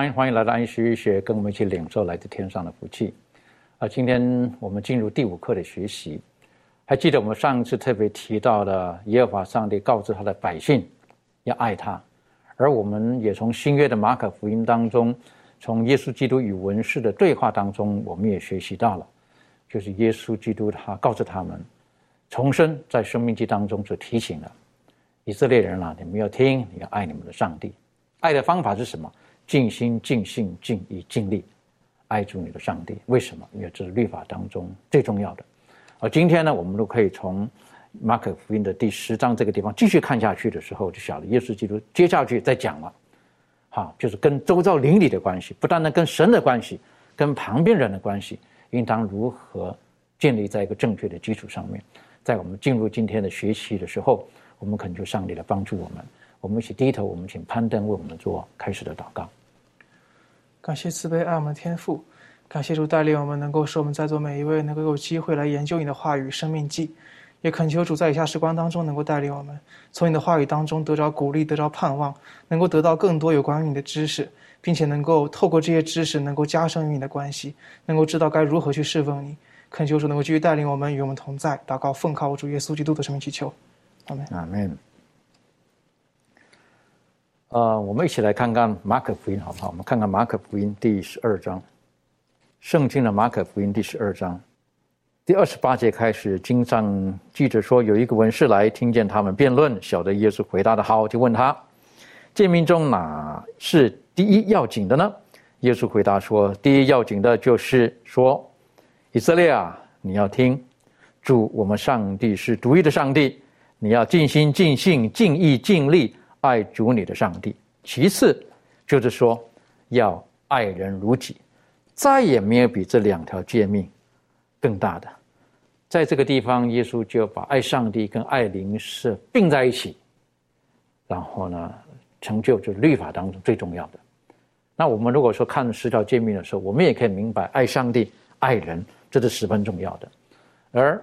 安，欢迎来到安息医学，跟我们一起领受来自天上的福气。啊，今天我们进入第五课的学习。还记得我们上一次特别提到的，耶和华上帝告知他的百姓要爱他，而我们也从新约的马可福音当中，从耶稣基督与文士的对话当中，我们也学习到了，就是耶稣基督他告知他们，重生在生命记当中所提醒的以色列人啊，你们要听，你要爱你们的上帝。爱的方法是什么？尽心、尽性、尽意、尽力爱主你的上帝。为什么？因为这是律法当中最重要的。而今天呢，我们都可以从马可福音的第十章这个地方继续看下去的时候，就晓得耶稣基督接下去再讲了，好，就是跟周遭邻里的关系，不单单跟神的关系，跟旁边人的关系，应当如何建立在一个正确的基础上面。在我们进入今天的学习的时候，我们恳求上帝来帮助我们。我们一起低头，我们请攀登为我们做开始的祷告。感谢慈悲爱我们的天父，感谢主带领我们，能够使我们在座每一位能够有机会来研究你的话语《生命记》，也恳求主在以下时光当中能够带领我们，从你的话语当中得着鼓励，得着盼望，能够得到更多有关于你的知识，并且能够透过这些知识，能够加深与你的关系，能够知道该如何去侍奉你。恳求主能够继续带领我们，与我们同在。祷告，奉靠我主耶稣基督的生命祈求，阿门。阿门。呃，我们一起来看看马可福音，好不好？我们看看马可福音第十二章，圣经的马可福音第十二章第二十八节开始，经上记着说，有一个文士来，听见他们辩论，晓得耶稣回答的好，就问他：诫命中哪是第一要紧的呢？耶稣回答说：第一要紧的就是说，以色列啊，你要听，主我们上帝是独一的上帝，你要尽心、尽性、尽意、尽力。爱主你的上帝，其次就是说要爱人如己，再也没有比这两条诫命更大的。在这个地方，耶稣就把爱上帝跟爱邻舍并在一起，然后呢，成就就是律法当中最重要的。那我们如果说看十条诫命的时候，我们也可以明白，爱上帝、爱人，这是十分重要的。而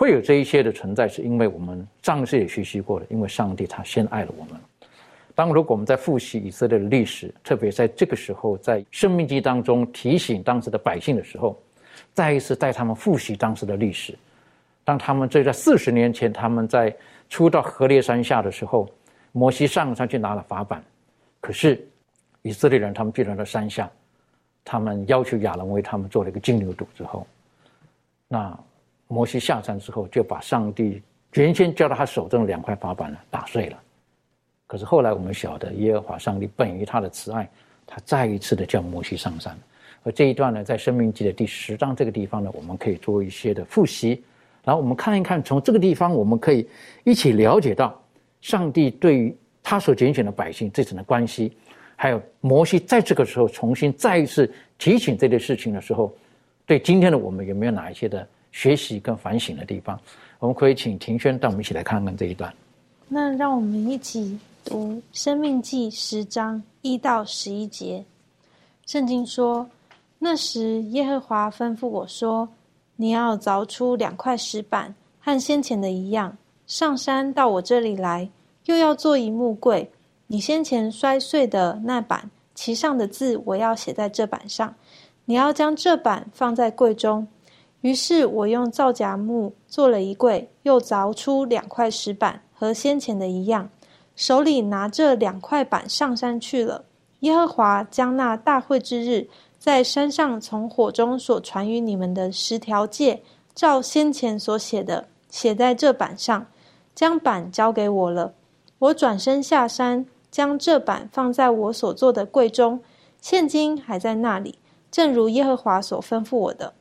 会有这一些的存在，是因为我们上次也学习过了，因为上帝他先爱了我们。当如果我们在复习以色列的历史，特别在这个时候，在生命记当中提醒当时的百姓的时候，再一次带他们复习当时的历史。当他们这在四十年前，他们在出到河烈山下的时候，摩西上山去拿了法板，可是以色列人他们居然在山下，他们要求亚伦为他们做了一个金牛犊之后，那。摩西下山之后，就把上帝原先交到他手中的两块法板呢打碎了。可是后来我们晓得，耶和华上帝本于他的慈爱，他再一次的叫摩西上山。而这一段呢，在生命记的第十章这个地方呢，我们可以做一些的复习。然后我们看一看，从这个地方我们可以一起了解到，上帝对于他所拣选的百姓这层的关系，还有摩西在这个时候重新再一次提醒这件事情的时候，对今天的我们有没有哪一些的？学习跟反省的地方，我们可以请庭轩带我们一起来看看这一段。那让我们一起读《生命记》十章一到十一节。圣经说：“那时耶和华吩咐我说，你要凿出两块石板，和先前的一样，上山到我这里来，又要做一木柜。你先前摔碎的那板，其上的字我要写在这板上。你要将这板放在柜中。”于是我用皂荚木做了一柜，又凿出两块石板和先前的一样，手里拿着两块板上山去了。耶和华将那大会之日，在山上从火中所传于你们的十条诫，照先前所写的，写在这板上，将板交给我了。我转身下山，将这板放在我所做的柜中，现今还在那里，正如耶和华所吩咐我的。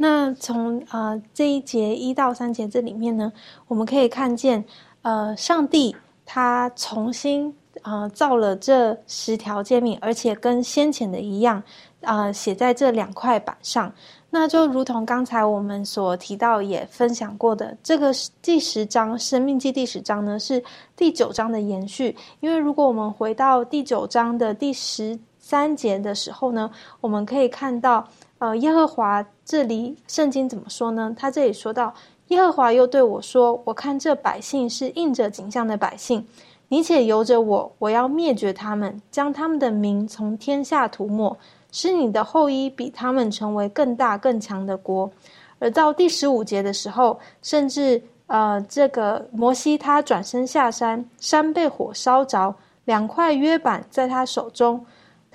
那从呃这一节一到三节这里面呢，我们可以看见，呃，上帝他重新啊造了这十条诫命，而且跟先前的一样，啊写在这两块板上。那就如同刚才我们所提到也分享过的，这个第十章《生命记》第十章呢是第九章的延续。因为如果我们回到第九章的第十三节的时候呢，我们可以看到。呃，耶和华这里圣经怎么说呢？他这里说到，耶和华又对我说：“我看这百姓是应着景象的百姓，你且由着我，我要灭绝他们，将他们的名从天下涂抹，使你的后裔比他们成为更大更强的国。”而到第十五节的时候，甚至呃，这个摩西他转身下山，山被火烧着，两块约板在他手中。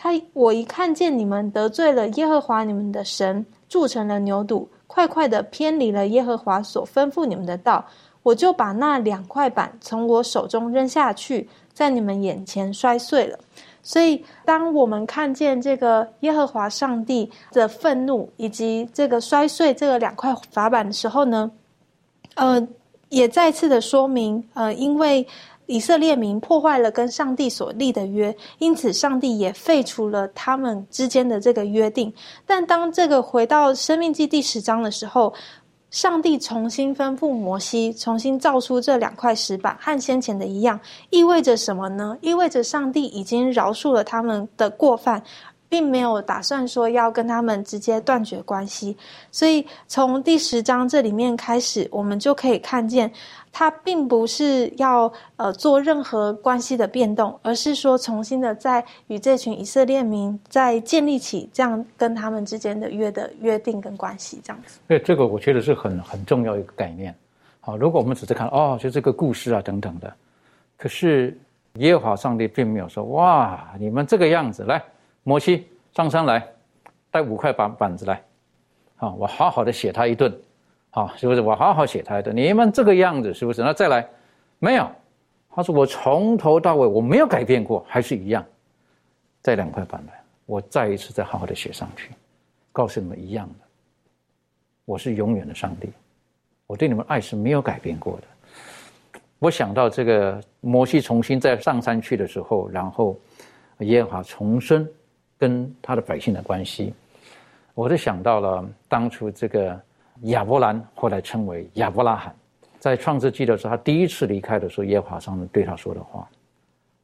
他我一看见你们得罪了耶和华你们的神，铸成了牛犊，快快的偏离了耶和华所吩咐你们的道，我就把那两块板从我手中扔下去，在你们眼前摔碎了。所以，当我们看见这个耶和华上帝的愤怒，以及这个摔碎这个两块法板的时候呢，呃，也再次的说明，呃，因为。以色列民破坏了跟上帝所立的约，因此上帝也废除了他们之间的这个约定。但当这个回到生命记第十章的时候，上帝重新吩咐摩西重新造出这两块石板，和先前的一样，意味着什么呢？意味着上帝已经饶恕了他们的过犯。并没有打算说要跟他们直接断绝关系，所以从第十章这里面开始，我们就可以看见，他并不是要呃做任何关系的变动，而是说重新的在与这群以色列民在建立起这样跟他们之间的约的约定跟关系，这样子。对，这个我觉得是很很重要一个概念。好，如果我们只是看哦，就这个故事啊等等的，可是耶和华上帝并没有说哇，你们这个样子来。摩西上山来，带五块板板子来，好，我好好的写他一顿，好，是不是？我好好写他的。你们这个样子是不是？那再来，没有。他说我从头到尾我没有改变过，还是一样。再两块板来，我再一次再好好的写上去，告诉你们一样的。我是永远的上帝，我对你们爱是没有改变过的。我想到这个摩西重新再上山去的时候，然后耶和华重生。跟他的百姓的关系，我就想到了当初这个亚伯兰，后来称为亚伯拉罕，在创世纪的时候，他第一次离开的时候，耶和华上帝对他说的话，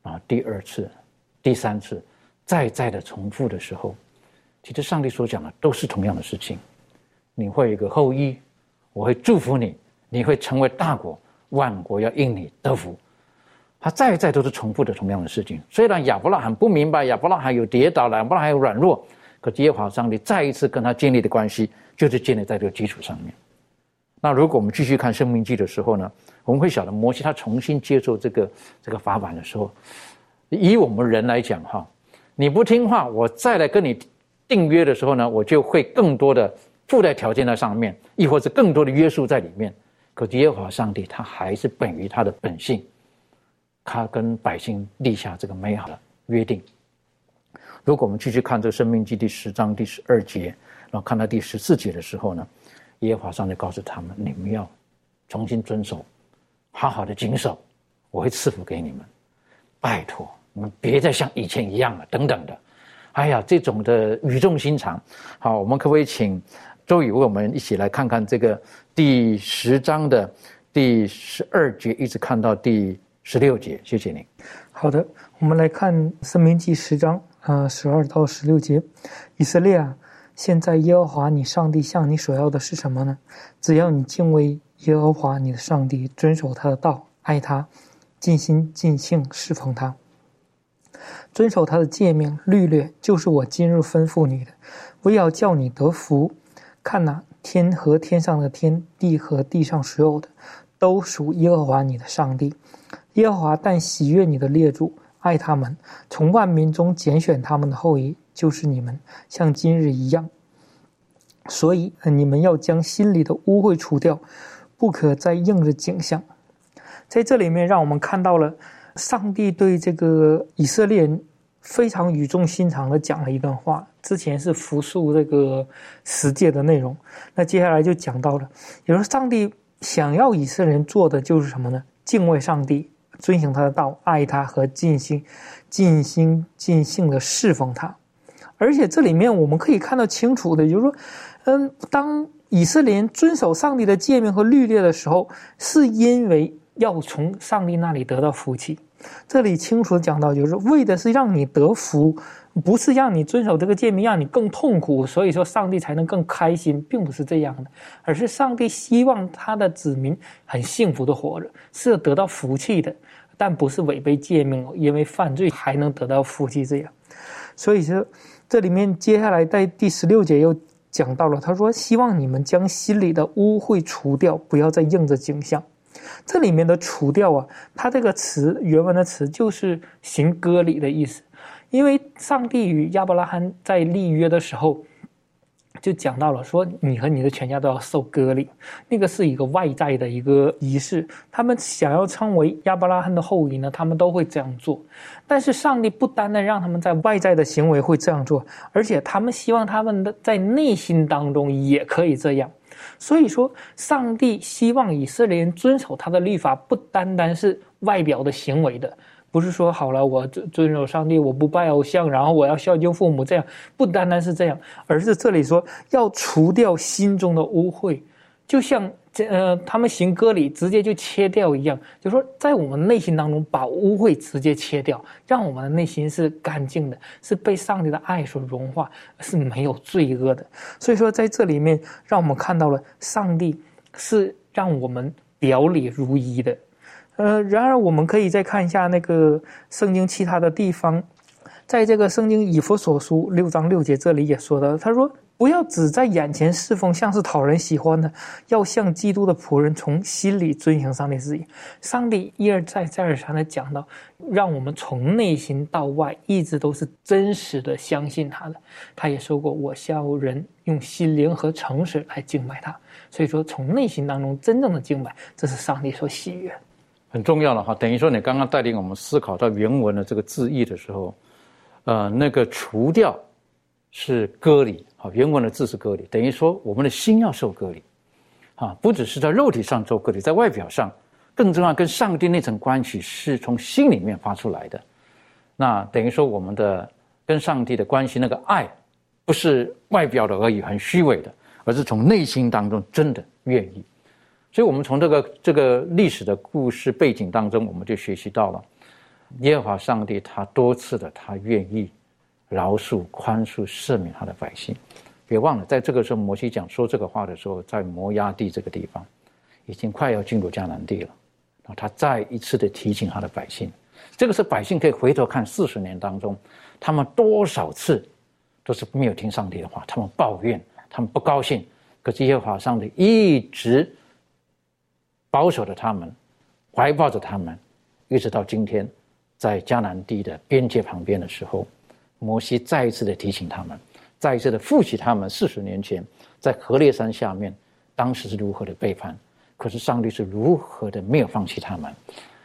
啊，第二次、第三次，再再的重复的时候，其实上帝所讲的都是同样的事情，你会有一个后裔，我会祝福你，你会成为大国，万国要因你得福。他再再都是重复的同样的事情。虽然亚伯拉罕不明白，亚伯拉罕有跌倒，亚伯拉罕有软弱，可耶和华上帝再一次跟他建立的关系，就是建立在这个基础上面。那如果我们继续看《生命记》的时候呢，我们会晓得摩西他重新接受这个这个法版的时候，以我们人来讲哈，你不听话，我再来跟你订约的时候呢，我就会更多的附带条件在上面，亦或是更多的约束在里面。可耶和华上帝他还是本于他的本性。他跟百姓立下这个美好的约定。如果我们继续看这个《生命记》第十章第十二节，然后看到第十四节的时候呢，耶和华上帝告诉他们：你们要重新遵守，好好的谨守，我会赐福给你们。拜托，你们别再像以前一样了，等等的。哎呀，这种的语重心长。好，我们可不可以请周宇为我们一起来看看这个第十章的第十二节，一直看到第。十六节，谢谢您。好的，我们来看《生命记》十章啊，十二到十六节。以色列啊，现在耶和华你上帝向你所要的是什么呢？只要你敬畏耶和华你的上帝，遵守他的道，爱他，尽心尽性侍奉他，遵守他的诫命律略，就是我今日吩咐你的。我要叫你得福。看哪，天和天上的天，地和地上所有的。都属耶和华你的上帝。耶和华但喜悦你的列祖，爱他们，从万民中拣选他们的后裔，就是你们，像今日一样。所以你们要将心里的污秽除掉，不可再应着景象。在这里面，让我们看到了上帝对这个以色列人非常语重心长的讲了一段话。之前是复述这个十诫的内容，那接下来就讲到了，也就是上帝想要以色列人做的就是什么呢？敬畏上帝，遵循他的道，爱他和尽心、尽心尽性的侍奉他。而且这里面我们可以看到清楚的，就是说，嗯，当以色列人遵守上帝的诫命和律例的时候，是因为。要从上帝那里得到福气，这里清楚讲到，就是为的是让你得福，不是让你遵守这个诫命，让你更痛苦，所以说上帝才能更开心，并不是这样的，而是上帝希望他的子民很幸福的活着，是得到福气的，但不是违背诫命，因为犯罪还能得到福气这样。所以说，这里面接下来在第十六节又讲到了，他说希望你们将心里的污秽除掉，不要再应着景象。这里面的除掉啊，它这个词原文的词就是行割礼的意思，因为上帝与亚伯拉罕在立约的时候，就讲到了说你和你的全家都要受割礼，那个是一个外在的一个仪式。他们想要称为亚伯拉罕的后裔呢，他们都会这样做。但是上帝不单单让他们在外在的行为会这样做，而且他们希望他们的在内心当中也可以这样。所以说，上帝希望以色列人遵守他的律法，不单单是外表的行为的，不是说好了我遵遵守上帝，我不拜偶像，然后我要孝敬父母，这样不单单是这样，而是这里说要除掉心中的污秽，就像。这呃，他们行割礼直接就切掉一样，就说在我们内心当中把污秽直接切掉，让我们的内心是干净的，是被上帝的爱所融化，是没有罪恶的。所以说在这里面，让我们看到了上帝是让我们表里如一的。呃，然而我们可以再看一下那个圣经其他的地方，在这个圣经以弗所书六章六节这里也说到，他说。不要只在眼前侍奉，像是讨人喜欢的，要像基督的仆人，从心里遵行上帝旨意。上帝一而再、再而三的讲到，让我们从内心到外，一直都是真实的相信他的。他也说过：“我要人用心灵和诚实来敬拜他。”所以说，从内心当中真正的敬拜，这是上帝所喜悦。很重要了哈。等于说，你刚刚带领我们思考到原文的这个字义的时候，呃，那个除掉是割礼。好，原文的字是割礼，等于说我们的心要受割礼，啊，不只是在肉体上受割礼，在外表上，更重要跟上帝那层关系是从心里面发出来的。那等于说我们的跟上帝的关系，那个爱，不是外表的而已，很虚伪的，而是从内心当中真的愿意。所以，我们从这个这个历史的故事背景当中，我们就学习到了耶和华上帝他多次的他愿意。饶恕、宽恕、赦免他的百姓，别忘了，在这个时候，摩西讲说这个话的时候，在摩崖地这个地方，已经快要进入迦南地了。然后他再一次的提醒他的百姓，这个是百姓可以回头看四十年当中，他们多少次都是没有听上帝的话，他们抱怨，他们不高兴，可是耶和华上帝一直保守着他们，怀抱着他们，一直到今天，在迦南地的边界旁边的时候。摩西再一次的提醒他们，再一次的复习他们四十年前在河烈山下面，当时是如何的背叛，可是上帝是如何的没有放弃他们。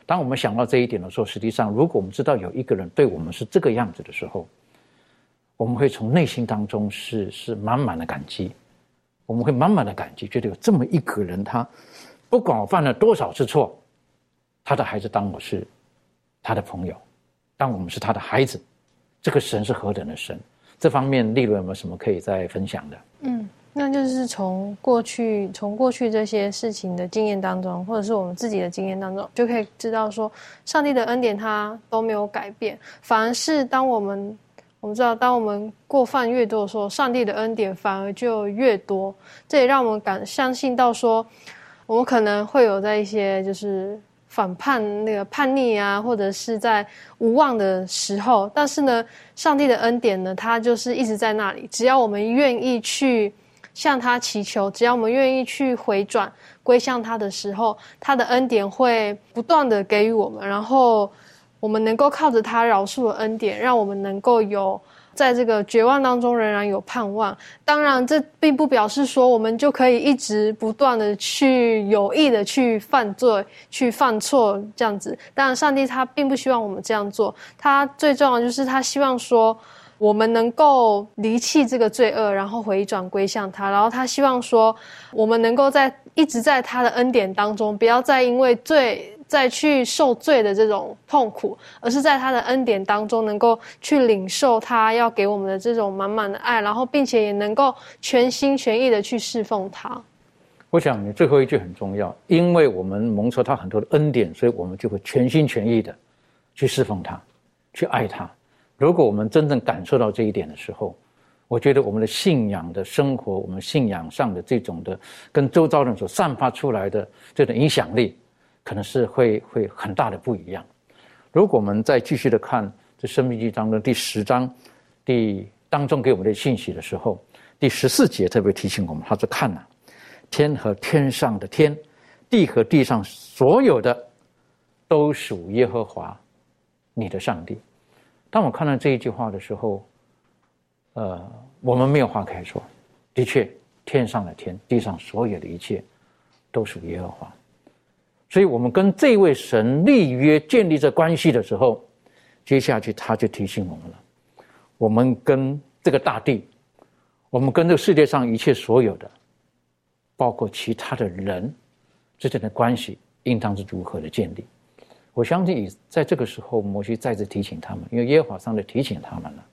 当我们想到这一点的时候，实际上，如果我们知道有一个人对我们是这个样子的时候，我们会从内心当中是是满满的感激，我们会满满的感激，觉得有这么一个人，他不管我犯了多少次错，他的孩子当我是他的朋友，当我们是他的孩子。这个神是何等的神？这方面利润有没有什么可以再分享的？嗯，那就是从过去从过去这些事情的经验当中，或者是我们自己的经验当中，就可以知道说，上帝的恩典他都没有改变，反而是当我们我们知道，当我们过犯越多的时候，上帝的恩典反而就越多。这也让我们感相信到说，我们可能会有在一些就是。反叛那个叛逆啊，或者是在无望的时候，但是呢，上帝的恩典呢，他就是一直在那里。只要我们愿意去向他祈求，只要我们愿意去回转归向他的时候，他的恩典会不断的给予我们，然后我们能够靠着他饶恕的恩典，让我们能够有。在这个绝望当中，仍然有盼望。当然，这并不表示说我们就可以一直不断的去有意的去犯罪、去犯错这样子。当然，上帝他并不希望我们这样做。他最重要的就是他希望说我们能够离弃这个罪恶，然后回转归向他。然后他希望说我们能够在一直在他的恩典当中，不要再因为罪。再去受罪的这种痛苦，而是在他的恩典当中，能够去领受他要给我们的这种满满的爱，然后并且也能够全心全意的去侍奉他。我想你最后一句很重要，因为我们蒙受他很多的恩典，所以我们就会全心全意的去侍奉他，去爱他。如果我们真正感受到这一点的时候，我觉得我们的信仰的生活，我们信仰上的这种的跟周遭人所散发出来的这种影响力。可能是会会很大的不一样。如果我们再继续的看这《生命记》当中第十章第当中给我们的信息的时候，第十四节特别提醒我们，他说：“看呐，天和天上的天，地和地上所有的，都属耶和华你的上帝。”当我看到这一句话的时候，呃，我们没有话可以说。的确，天上的天，地上所有的一切，都属耶和华。所以，我们跟这位神立约、建立这关系的时候，接下去他就提醒我们了：我们跟这个大地，我们跟这个世界上一切所有的，包括其他的人之间的关系，应当是如何的建立？我相信，在这个时候，摩西再次提醒他们，因为耶和华上帝提醒他们了，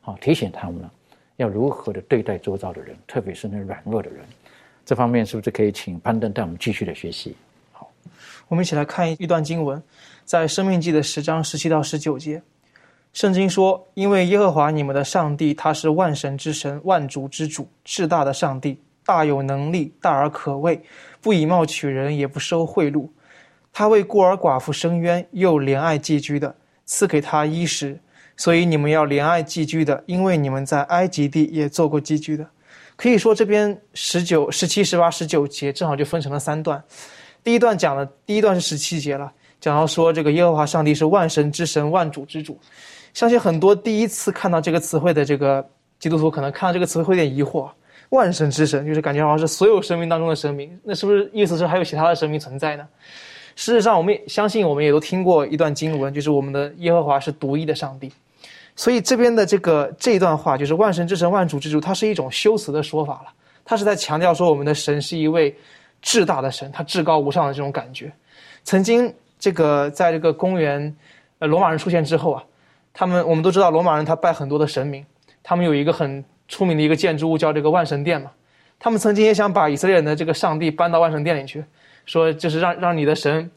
好提醒他们了，要如何的对待周遭的人，特别是那软弱的人。这方面是不是可以请攀登带我们继续的学习？我们一起来看一段经文，在《生命记》的十章十七到十九节，圣经说：“因为耶和华你们的上帝，他是万神之神，万主之主，至大的上帝，大有能力，大而可畏，不以貌取人，也不收贿赂。他为孤儿寡妇伸冤，又怜爱寄居的，赐给他衣食。所以你们要怜爱寄居的，因为你们在埃及地也做过寄居的。”可以说，这边十九、十七、十八、十九节正好就分成了三段。第一段讲了，第一段是十七节了，讲到说这个耶和华上帝是万神之神，万主之主。相信很多第一次看到这个词汇的这个基督徒，可能看到这个词汇有点疑惑。万神之神，就是感觉好像是所有生命当中的生命，那是不是意思是还有其他的神明存在呢？事实上，我们也相信，我们也都听过一段经文，就是我们的耶和华是独一的上帝。所以这边的这个这一段话，就是万神之神，万主之主，它是一种修辞的说法了。它是在强调说，我们的神是一位。至大的神，他至高无上的这种感觉，曾经这个在这个公元，呃，罗马人出现之后啊，他们我们都知道罗马人他拜很多的神明，他们有一个很出名的一个建筑物叫这个万神殿嘛，他们曾经也想把以色列人的这个上帝搬到万神殿里去，说就是让让你的神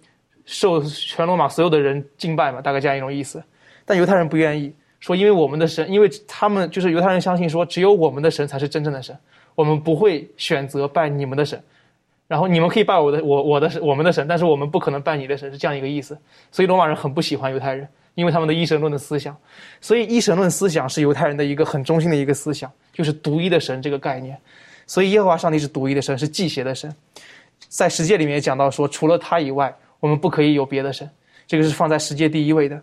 受全罗马所有的人敬拜嘛，大概这样一种意思，但犹太人不愿意，说因为我们的神，因为他们就是犹太人相信说只有我们的神才是真正的神，我们不会选择拜你们的神。然后你们可以拜我的我我的我们的神，但是我们不可能拜你的神，是这样一个意思。所以罗马人很不喜欢犹太人，因为他们的一神论的思想。所以一神论思想是犹太人的一个很中心的一个思想，就是独一的神这个概念。所以耶和华上帝是独一的神，是祭邪的神。在十诫里面讲到说，除了他以外，我们不可以有别的神，这个是放在十诫第一位的。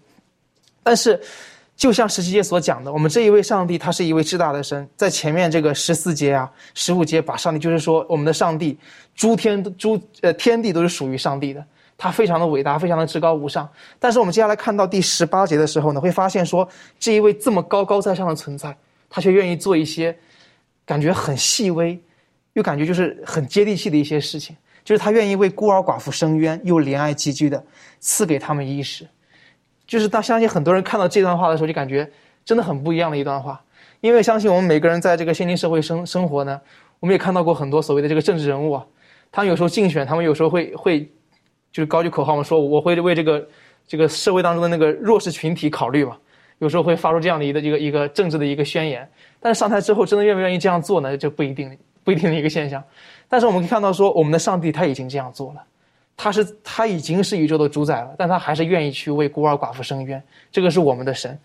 但是。就像十七节所讲的，我们这一位上帝，他是一位至大的神。在前面这个十四节啊、十五节，把上帝就是说，我们的上帝，诸天诸呃天地都是属于上帝的，他非常的伟大，非常的至高无上。但是我们接下来看到第十八节的时候呢，会发现说，这一位这么高高在上的存在，他却愿意做一些感觉很细微，又感觉就是很接地气的一些事情，就是他愿意为孤儿寡妇伸冤，又怜爱寄居的，赐给他们衣食。就是当相信很多人看到这段话的时候，就感觉真的很不一样的一段话。因为相信我们每个人在这个现今社会生生活呢，我们也看到过很多所谓的这个政治人物啊，他们有时候竞选，他们有时候会会就是高举口号嘛，说我会为这个这个社会当中的那个弱势群体考虑嘛，有时候会发出这样的一个一个一个政治的一个宣言。但是上台之后，真的愿不愿意这样做呢？就不一定不一定的一个现象。但是我们可以看到说，我们的上帝他已经这样做了。他是他已经是宇宙的主宰了，但他还是愿意去为孤儿寡妇伸冤。这个是我们的神，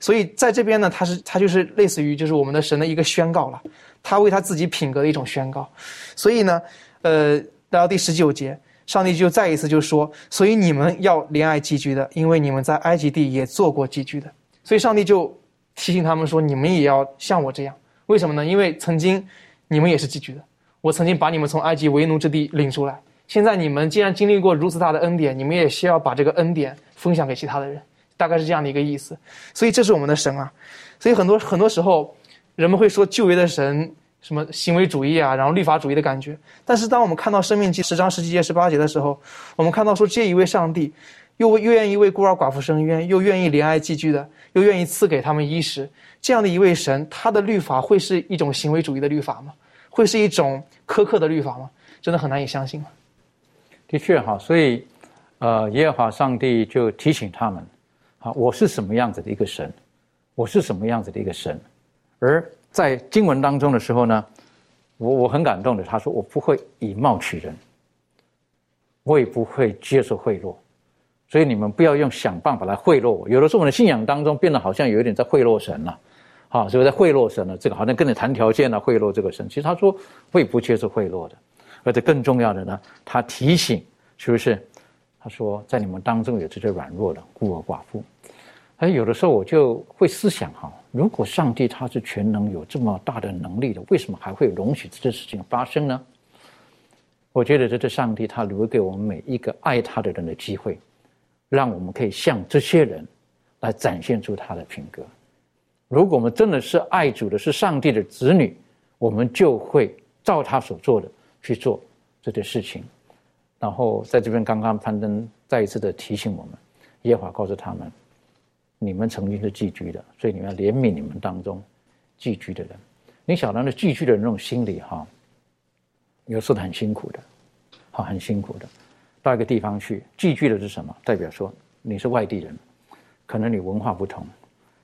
所以在这边呢，他是他就是类似于就是我们的神的一个宣告了，他为他自己品格的一种宣告。所以呢，呃，来到第十九节，上帝就再一次就说：所以你们要怜爱寄居的，因为你们在埃及地也做过寄居的。所以上帝就提醒他们说：你们也要像我这样。为什么呢？因为曾经你们也是寄居的，我曾经把你们从埃及为奴之地领出来。现在你们既然经历过如此大的恩典，你们也需要把这个恩典分享给其他的人，大概是这样的一个意思。所以这是我们的神啊。所以很多很多时候，人们会说旧约的神什么行为主义啊，然后律法主义的感觉。但是当我们看到《生命记》十章十七节、十八节的时候，我们看到说这一位上帝，又又愿意为孤儿寡妇伸冤，又愿意怜爱寄居的，又愿意赐给他们衣食，这样的一位神，他的律法会是一种行为主义的律法吗？会是一种苛刻的律法吗？真的很难以相信了。的确哈，所以，呃，耶和华上帝就提醒他们，啊，我是什么样子的一个神，我是什么样子的一个神，而在经文当中的时候呢，我我很感动的，他说我不会以貌取人，我也不会接受贿赂，所以你们不要用想办法来贿赂我。有的时候我的信仰当中变得好像有一点在贿赂神了，啊，是不是在贿赂神了？这个好像跟你谈条件了，贿赂这个神。其实他说会不接受贿赂的。而且更重要的呢，他提醒，是不是？他说，在你们当中有这些软弱的孤儿寡妇。而有的时候我就会思想哈，如果上帝他是全能，有这么大的能力的，为什么还会容许这些事情发生呢？我觉得这是上帝他留给我们每一个爱他的人的机会，让我们可以向这些人来展现出他的品格。如果我们真的是爱主的，是上帝的子女，我们就会照他所做的。去做这件事情，然后在这边刚刚攀登再一次的提醒我们，耶和华告诉他们，你们曾经是寄居的，所以你们要怜悯你们当中寄居的人。你晓得那寄居的人那种心理哈，有时候很辛苦的，好很辛苦的。到一个地方去寄居的是什么？代表说你是外地人，可能你文化不同，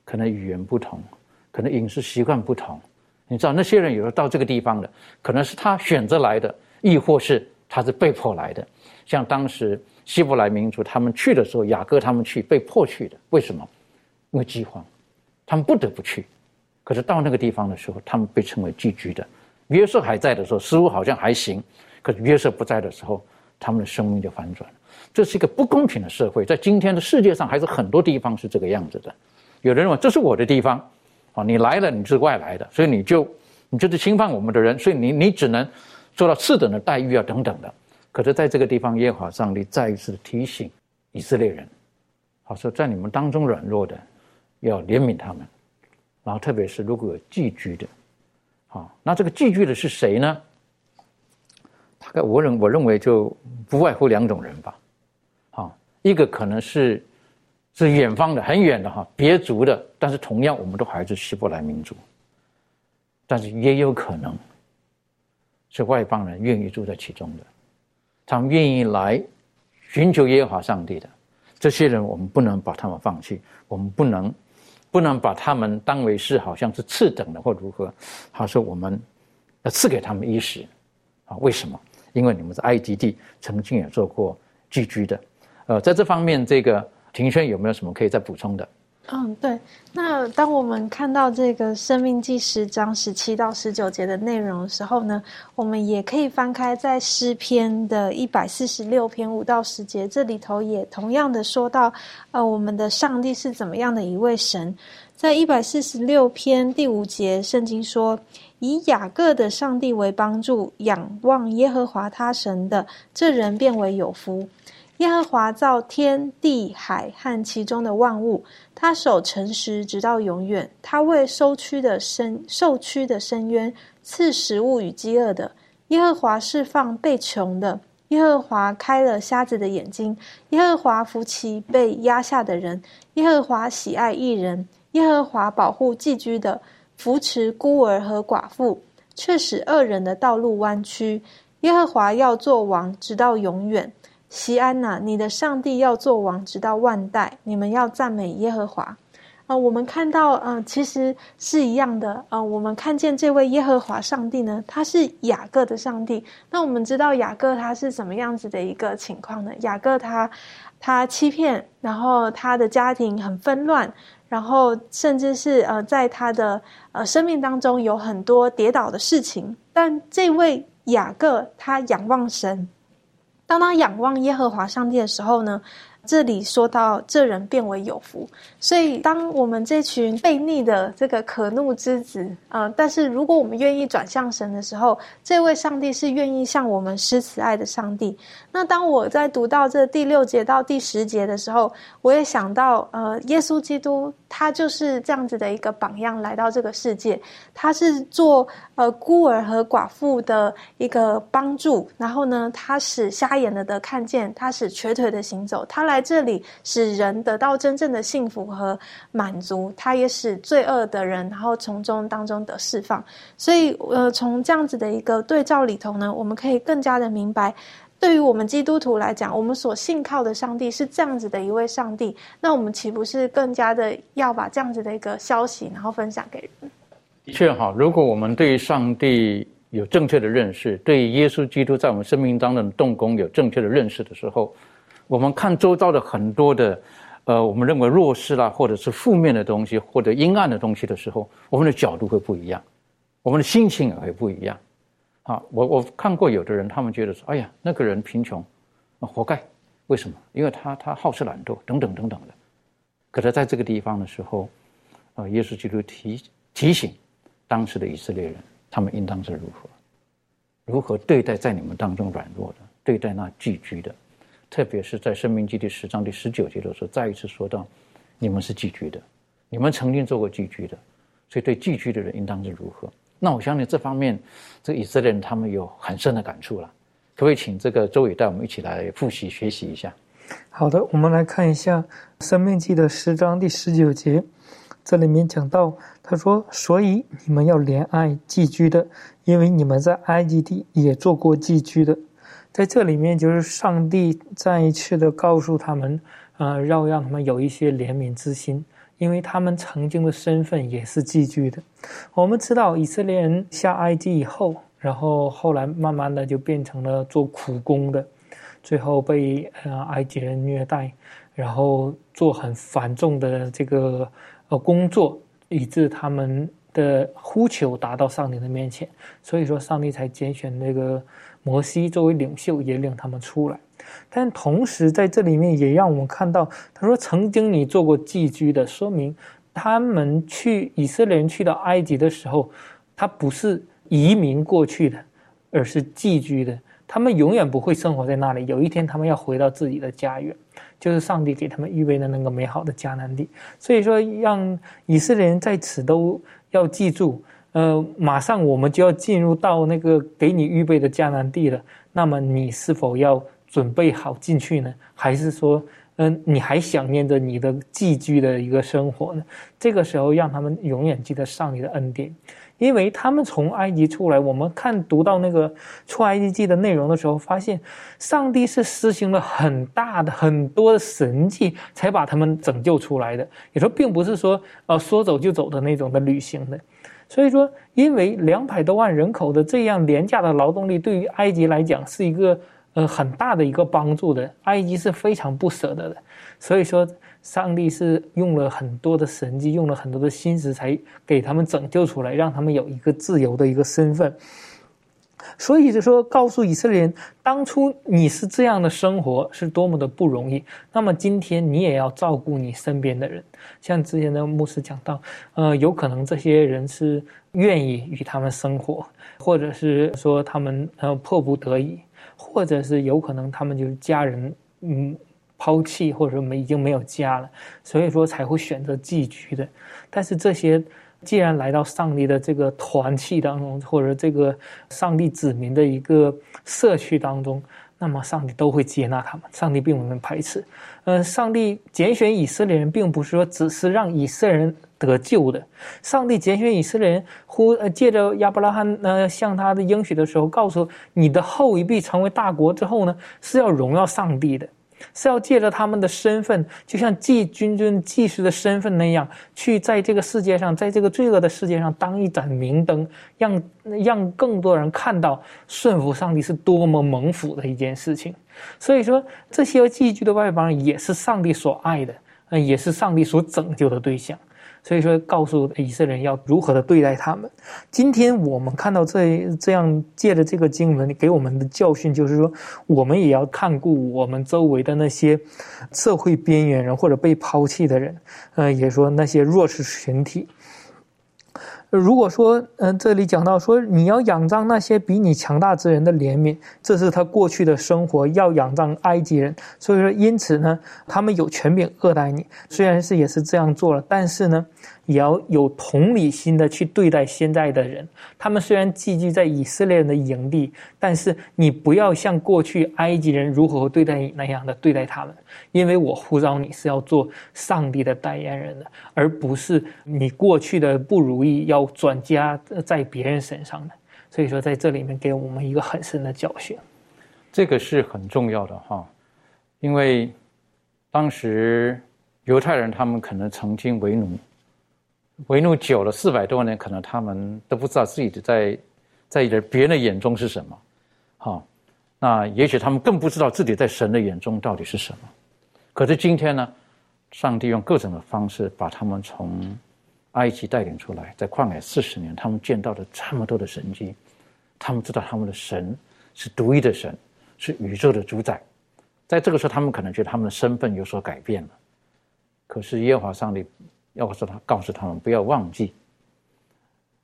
可能语言不同，可能饮食习惯不同。你知道那些人有时候到这个地方的，可能是他选择来的，亦或是他是被迫来的。像当时希伯来民族他们去的时候，雅各他们去被迫去的，为什么？因为饥荒，他们不得不去。可是到那个地方的时候，他们被称为寄居的。约瑟还在的时候，似乎好像还行；可是约瑟不在的时候，他们的生命就反转了。这是一个不公平的社会，在今天的世界上，还是很多地方是这个样子的。有人认为这是我的地方。啊，你来了，你是外来的，所以你就，你就是侵犯我们的人，所以你你只能做到次等的待遇啊，等等的。可是，在这个地方，耶和华上帝再一次提醒以色列人，好说，在你们当中软弱的，要怜悯他们，然后特别是如果有寄居的，好，那这个寄居的是谁呢？大概我认我认为就不外乎两种人吧，好，一个可能是。是远方的，很远的哈，别族的，但是同样，我们都还是希伯来民族。但是也有可能是外邦人愿意住在其中的，他们愿意来寻求耶和华上帝的这些人，我们不能把他们放弃，我们不能不能把他们当为是好像是次等的或如何。他说我们要赐给他们衣食啊？为什么？因为你们在埃及地曾经也做过寄居的，呃，在这方面这个。庭轩有没有什么可以再补充的？嗯，对。那当我们看到这个《生命记》十章十七到十九节的内容的时候呢，我们也可以翻开在诗篇的一百四十六篇五到十节，这里头也同样的说到，呃，我们的上帝是怎么样的一位神。在一百四十六篇第五节，圣经说：“以雅各的上帝为帮助，仰望耶和华他神的，这人变为有福。”耶和华造天地海和其中的万物，他守诚实直到永远。他为收屈的深受屈的深渊赐食物与饥饿的。耶和华释放被穷的。耶和华开了瞎子的眼睛。耶和华扶起被压下的人。耶和华喜爱一人。耶和华保护寄居的，扶持孤儿和寡妇，却使恶人的道路弯曲。耶和华要做王，直到永远。西安呐，你的上帝要做王，直到万代。你们要赞美耶和华。呃，我们看到，呃，其实是一样的，呃，我们看见这位耶和华上帝呢，他是雅各的上帝。那我们知道雅各他是什么样子的一个情况呢？雅各他他欺骗，然后他的家庭很纷乱，然后甚至是呃，在他的呃生命当中有很多跌倒的事情。但这位雅各他仰望神，当他仰望耶和华上帝的时候呢？这里说到这人变为有福，所以当我们这群悖逆的这个可怒之子，啊，但是如果我们愿意转向神的时候，这位上帝是愿意向我们施慈爱的上帝。那当我在读到这第六节到第十节的时候，我也想到，呃，耶稣基督他就是这样子的一个榜样来到这个世界，他是做呃孤儿和寡妇的一个帮助，然后呢，他使瞎眼的的看见，他使瘸腿的行走，他来。这里使人得到真正的幸福和满足，他也使罪恶的人，然后从中当中得释放。所以，呃，从这样子的一个对照里头呢，我们可以更加的明白，对于我们基督徒来讲，我们所信靠的上帝是这样子的一位上帝。那我们岂不是更加的要把这样子的一个消息，然后分享给人？的确哈，如果我们对上帝有正确的认识，对耶稣基督在我们生命当中的动工有正确的认识的时候。我们看周遭的很多的，呃，我们认为弱势啦，或者是负面的东西，或者阴暗的东西的时候，我们的角度会不一样，我们的心情也会不一样。啊，我我看过有的人，他们觉得说，哎呀，那个人贫穷，活该，为什么？因为他他好吃懒惰，等等等等的。可是在这个地方的时候，啊，耶稣基督提提醒当时的以色列人，他们应当是如何，如何对待在你们当中软弱的，对待那寄居的。特别是在《生命记》第十章第十九节的时候，再一次说到：“你们是寄居的，你们曾经做过寄居的，所以对寄居的人应当是如何？”那我相信这方面，这个以色列人他们有很深的感触了。可不可以请这个周宇带我们一起来复习学习一下？好的，我们来看一下《生命记》的十章第十九节，这里面讲到，他说：“所以你们要怜爱寄居的，因为你们在埃及地也做过寄居的。”在这里面，就是上帝再一次的告诉他们，呃，要让他们有一些怜悯之心，因为他们曾经的身份也是寄居的。我们知道，以色列人下埃及以后，然后后来慢慢的就变成了做苦工的，最后被呃埃及人虐待，然后做很繁重的这个呃工作，以致他们的呼求达到上帝的面前，所以说上帝才拣选那个。摩西作为领袖引领他们出来，但同时在这里面也让我们看到，他说：“曾经你做过寄居的，说明他们去以色列人去到埃及的时候，他不是移民过去的，而是寄居的。他们永远不会生活在那里，有一天他们要回到自己的家园，就是上帝给他们预备的那个美好的迦南地。所以说，让以色列人在此都要记住。”呃，马上我们就要进入到那个给你预备的迦南地了。那么你是否要准备好进去呢？还是说，嗯，你还想念着你的寄居的一个生活呢？这个时候，让他们永远记得上帝的恩典，因为他们从埃及出来。我们看读到那个出埃及记的内容的时候，发现上帝是施行了很大的很多的神迹，才把他们拯救出来的。有时候并不是说呃说走就走的那种的旅行的。所以说，因为两百多万人口的这样廉价的劳动力，对于埃及来讲是一个呃很大的一个帮助的。埃及是非常不舍得的。所以说，上帝是用了很多的神迹，用了很多的心思，才给他们拯救出来，让他们有一个自由的一个身份。所以就说，告诉以色列人，当初你是这样的生活是多么的不容易。那么今天你也要照顾你身边的人。像之前的牧师讲到，呃，有可能这些人是愿意与他们生活，或者是说他们呃迫不得已，或者是有可能他们就是家人嗯抛弃，或者说没已经没有家了，所以说才会选择寄居的。但是这些。既然来到上帝的这个团契当中，或者这个上帝子民的一个社区当中，那么上帝都会接纳他们。上帝并不能排斥。呃，上帝拣选以色列人，并不是说只是让以色列人得救的。上帝拣选以色列人，呼呃借着亚伯拉罕呃向他的应许的时候，告诉你的后裔必成为大国之后呢，是要荣耀上帝的。是要借着他们的身份，就像祭君尊祭司的身份那样，去在这个世界上，在这个罪恶的世界上当一盏明灯，让让更多人看到顺服上帝是多么蒙福的一件事情。所以说，这些寄居的外邦人也是上帝所爱的，呃，也是上帝所拯救的对象。所以说，告诉以色列人要如何的对待他们。今天我们看到这这样借着这个经文给我们的教训，就是说，我们也要看顾我们周围的那些社会边缘人或者被抛弃的人，呃，也说那些弱势群体。如果说，嗯，这里讲到说你要仰仗那些比你强大之人的怜悯，这是他过去的生活，要仰仗埃及人。所以说，因此呢，他们有权柄恶待你，虽然是也是这样做了，但是呢。也要有同理心的去对待现在的人。他们虽然寄居在以色列人的营地，但是你不要像过去埃及人如何对待你那样的对待他们，因为我呼召你是要做上帝的代言人的，而不是你过去的不如意要转嫁在别人身上的。所以说，在这里面给我们一个很深的教训。这个是很重要的哈，因为当时犹太人他们可能曾经为奴。为奴久了四百多年，可能他们都不知道自己的在在别人的眼中是什么，好，那也许他们更不知道自己在神的眼中到底是什么。可是今天呢，上帝用各种的方式把他们从埃及带领出来，在旷野四十年，他们见到了这么多的神迹，他们知道他们的神是独一的神，是宇宙的主宰。在这个时候，他们可能觉得他们的身份有所改变了。可是耶和华上帝。要告诉他，告诉他们不要忘记，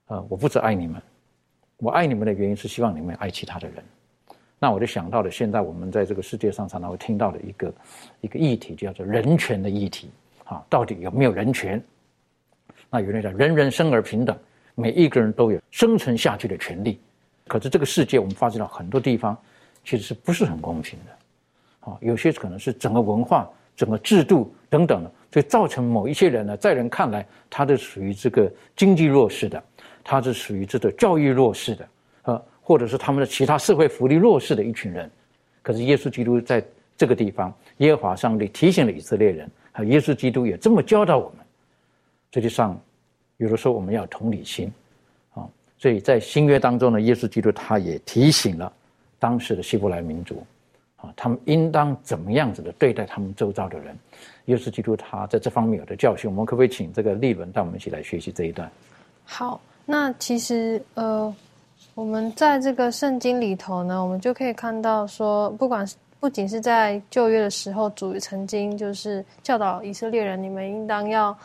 呃，我不止爱你们，我爱你们的原因是希望你们爱其他的人。那我就想到了，现在我们在这个世界上常常会听到的一个一个议题，叫做人权的议题。啊，到底有没有人权？那原来讲人人生而平等，每一个人都有生存下去的权利。可是这个世界，我们发现到很多地方其实是不是很公平的？啊，有些可能是整个文化、整个制度等等的。所以造成某一些人呢，在人看来，他是属于这个经济弱势的，他是属于这个教育弱势的，呃，或者是他们的其他社会福利弱势的一群人。可是耶稣基督在这个地方，耶和华上帝提醒了以色列人，啊，耶稣基督也这么教导我们。实际上，有的时候我们要同理心，啊，所以在新约当中呢，耶稣基督他也提醒了当时的希伯来民族，啊，他们应当怎么样子的对待他们周遭的人。耶稣基督他在这方面有的教训，我们可不可以请这个利文带我们一起来学习这一段？好，那其实呃，我们在这个圣经里头呢，我们就可以看到说，不管不仅是在旧约的时候，主曾经就是教导以色列人，你们应当要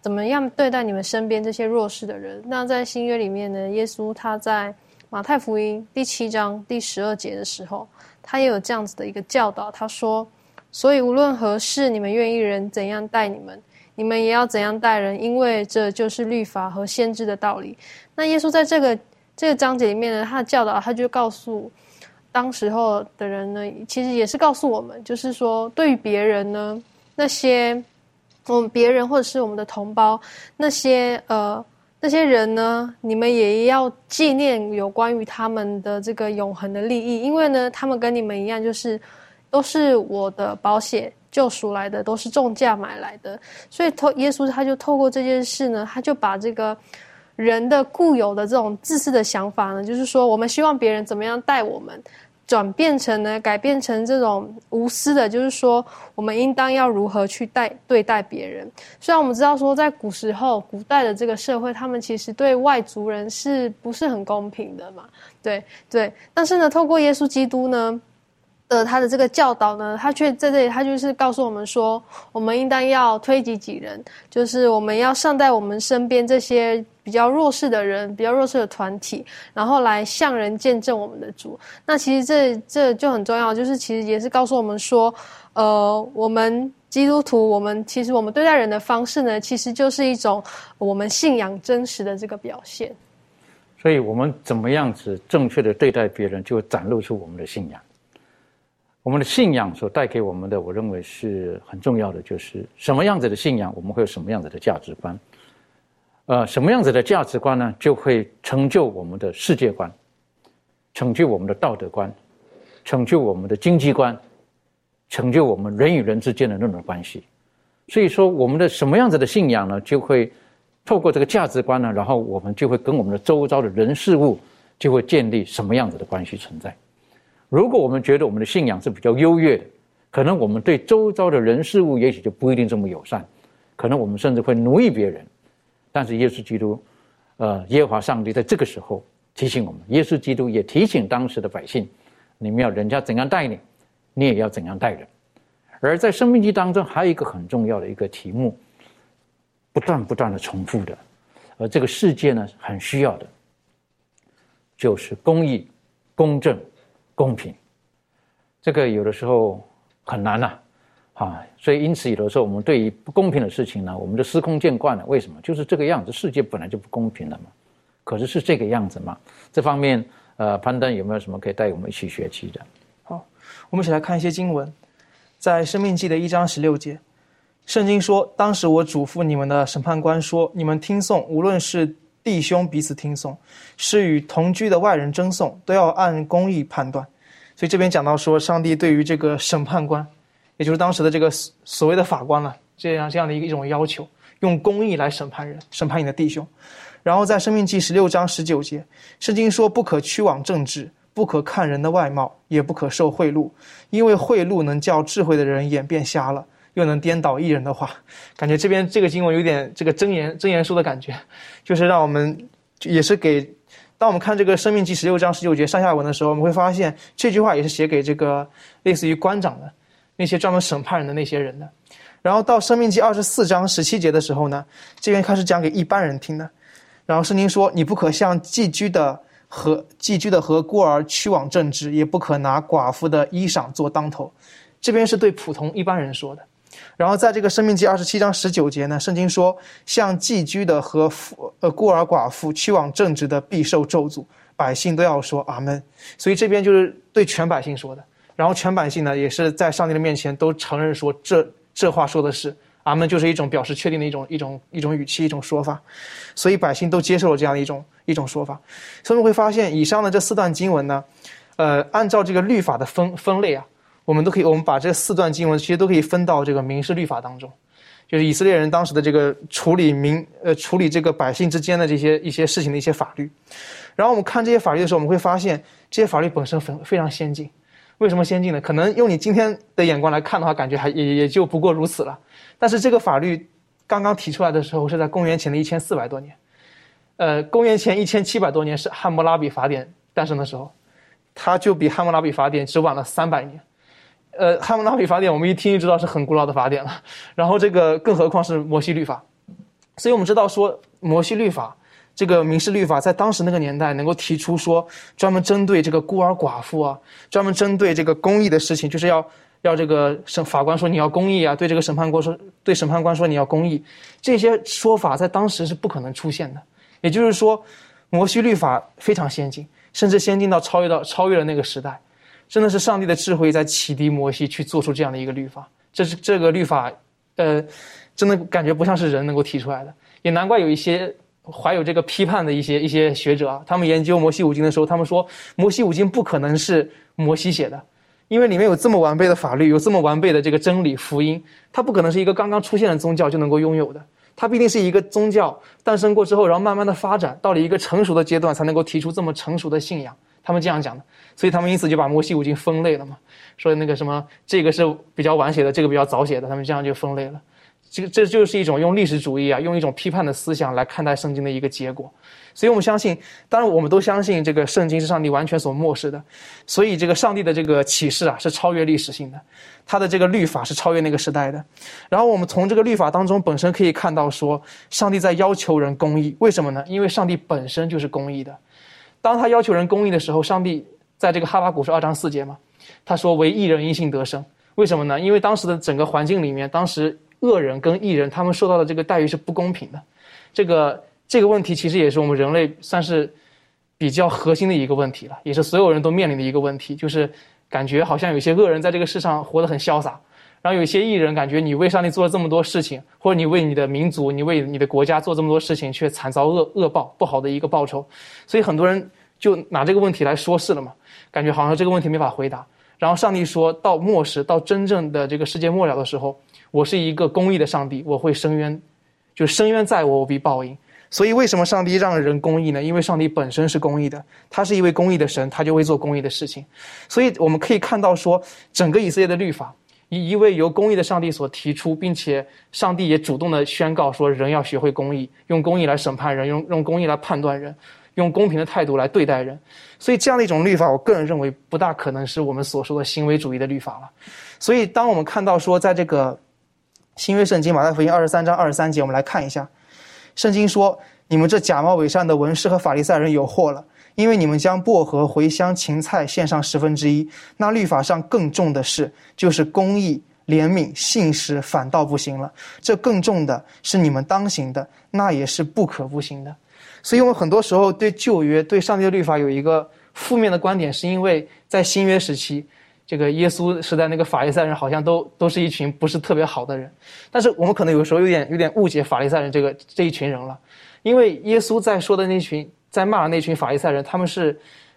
怎么样对待你们身边这些弱势的人。那在新约里面呢，耶稣他在马太福音第七章第十二节的时候，他也有这样子的一个教导，他说。所以无论何事，你们愿意人怎样待你们，你们也要怎样待人，因为这就是律法和先知的道理。那耶稣在这个这个章节里面呢，他的教导，他就告诉当时候的人呢，其实也是告诉我们，就是说对于别人呢，那些我们别人或者是我们的同胞，那些呃那些人呢，你们也要纪念有关于他们的这个永恒的利益，因为呢，他们跟你们一样，就是。都是我的保险救赎来的，都是重价买来的，所以透耶稣他就透过这件事呢，他就把这个人的固有的这种自私的想法呢，就是说我们希望别人怎么样待我们，转变成呢，改变成这种无私的，就是说我们应当要如何去待对待别人。虽然我们知道说在古时候古代的这个社会，他们其实对外族人是不是很公平的嘛？对对，但是呢，透过耶稣基督呢。呃，他的这个教导呢，他却在这里，他就是告诉我们说，我们应当要推己及人，就是我们要善待我们身边这些比较弱势的人，比较弱势的团体，然后来向人见证我们的主。那其实这这就很重要，就是其实也是告诉我们说，呃，我们基督徒，我们其实我们对待人的方式呢，其实就是一种我们信仰真实的这个表现。所以，我们怎么样子正确的对待别人，就展露出我们的信仰。我们的信仰所带给我们的，我认为是很重要的，就是什么样子的信仰，我们会有什么样子的价值观。呃，什么样子的价值观呢，就会成就我们的世界观，成就我们的道德观，成就我们的经济观，成就我们人与人之间的那种关系。所以说，我们的什么样子的信仰呢，就会透过这个价值观呢，然后我们就会跟我们的周遭的人事物就会建立什么样子的关系存在。如果我们觉得我们的信仰是比较优越的，可能我们对周遭的人事物也许就不一定这么友善，可能我们甚至会奴役别人。但是耶稣基督，呃，耶和华上帝在这个时候提醒我们，耶稣基督也提醒当时的百姓：你们要人家怎样待你，你也要怎样待人。而在生命记当中，还有一个很重要的一个题目，不断不断的重复的，而这个世界呢，很需要的，就是公义、公正、公平。这个有的时候很难呐，啊，所以因此有的时候我们对于不公平的事情呢，我们就司空见惯了。为什么？就是这个样子，世界本来就不公平了嘛。可是是这个样子吗？这方面，呃，攀登有没有什么可以带我们一起学习的？好，我们一起来看一些经文。在《生命记》的一章十六节，圣经说：“当时我嘱咐你们的审判官说，你们听讼，无论是弟兄彼此听讼，是与同居的外人争讼，都要按公义判断。”所以这边讲到说，上帝对于这个审判官，也就是当时的这个所谓的法官了，这样这样的一个一种要求，用公义来审判人，审判你的弟兄。然后在《生命记》十六章十九节，圣经说：“不可屈枉正直。”不可看人的外貌，也不可受贿赂，因为贿赂能叫智慧的人眼变瞎了，又能颠倒一人的话。感觉这边这个经文有点这个真言真言书的感觉，就是让我们也是给，当我们看这个《生命记》十六章十九节上下文的时候，我们会发现这句话也是写给这个类似于官长的那些专门审判人的那些人的。然后到《生命记》二十四章十七节的时候呢，这边开始讲给一般人听的。然后圣经说：“你不可向寄居的。”和寄居的和孤儿屈枉正直，也不可拿寡妇的衣裳做当头。这边是对普通一般人说的。然后在这个《生命记》二十七章十九节呢，圣经说，像寄居的和妇呃孤儿寡妇去往正直的，必受咒诅。百姓都要说阿门。所以这边就是对全百姓说的。然后全百姓呢，也是在上帝的面前都承认说，这这话说的是。阿门，就是一种表示确定的一种一种一种语气一种说法，所以百姓都接受了这样的一种一种说法。所以我们会发现，以上的这四段经文呢，呃，按照这个律法的分分类啊，我们都可以，我们把这四段经文其实都可以分到这个民事律法当中，就是以色列人当时的这个处理民呃处理这个百姓之间的这些一些事情的一些法律。然后我们看这些法律的时候，我们会发现这些法律本身非非常先进。为什么先进呢？可能用你今天的眼光来看的话，感觉还也也就不过如此了。但是这个法律刚刚提出来的时候是在公元前的一千四百多年，呃，公元前一千七百多年是汉谟拉比法典诞生的时候，它就比汉谟拉比法典只晚了三百年。呃，汉谟拉比法典我们一听就知道是很古老的法典了，然后这个更何况是摩西律法，所以我们知道说摩西律法。这个民事律法在当时那个年代能够提出说，专门针对这个孤儿寡妇啊，专门针对这个公益的事情，就是要要这个审法官说你要公益啊，对这个审判官说对审判官说你要公益，这些说法在当时是不可能出现的。也就是说，摩西律法非常先进，甚至先进到超越到超越了那个时代，真的是上帝的智慧在启迪摩西去做出这样的一个律法。这是这个律法，呃，真的感觉不像是人能够提出来的，也难怪有一些。怀有这个批判的一些一些学者啊，他们研究摩西五经的时候，他们说摩西五经不可能是摩西写的，因为里面有这么完备的法律，有这么完备的这个真理福音，它不可能是一个刚刚出现的宗教就能够拥有的，它必定是一个宗教诞生过之后，然后慢慢的发展到了一个成熟的阶段，才能够提出这么成熟的信仰。他们这样讲的，所以他们因此就把摩西五经分类了嘛，说那个什么这个是比较晚写的，这个比较早写的，他们这样就分类了。这个这就是一种用历史主义啊，用一种批判的思想来看待圣经的一个结果，所以我们相信，当然我们都相信这个圣经是上帝完全所漠视的，所以这个上帝的这个启示啊是超越历史性的，他的这个律法是超越那个时代的。然后我们从这个律法当中本身可以看到，说上帝在要求人公义，为什么呢？因为上帝本身就是公义的。当他要求人公义的时候，上帝在这个哈巴古书二章四节嘛，他说唯一人因信得生，为什么呢？因为当时的整个环境里面，当时。恶人跟异人，他们受到的这个待遇是不公平的，这个这个问题其实也是我们人类算是比较核心的一个问题了，也是所有人都面临的一个问题，就是感觉好像有些恶人在这个世上活得很潇洒，然后有些艺人感觉你为上帝做了这么多事情，或者你为你的民族、你为你的国家做这么多事情，却惨遭恶恶报，不好的一个报酬，所以很多人就拿这个问题来说事了嘛，感觉好像这个问题没法回答。然后上帝说到末时，到真正的这个世界末了的时候，我是一个公义的上帝，我会伸冤，就伸冤在我，我必报应。所以为什么上帝让人公义呢？因为上帝本身是公义的，他是一位公义的神，他就会做公义的事情。所以我们可以看到说，整个以色列的律法，一一位由公义的上帝所提出，并且上帝也主动的宣告说，人要学会公义，用公义来审判人，用用公义来判断人，用公平的态度来对待人。所以这样的一种律法，我个人认为不大可能是我们所说的行为主义的律法了。所以当我们看到说，在这个新约圣经马太福音二十三章二十三节，我们来看一下。圣经说：“你们这假冒伪善的文士和法利赛人有祸了，因为你们将薄荷、茴香、芹菜献上十分之一。那律法上更重的事，就是公义、怜悯、信实，反倒不行了。这更重的是你们当行的，那也是不可不行的。所以，我们很多时候对旧约、对上帝的律法有一个负面的观点，是因为在新约时期。”这个耶稣时代那个法利赛人好像都都是一群不是特别好的人，但是我们可能有时候有点有点误解法利赛人这个这一群人了，因为耶稣在说的那群在骂的那群法利赛人，他们是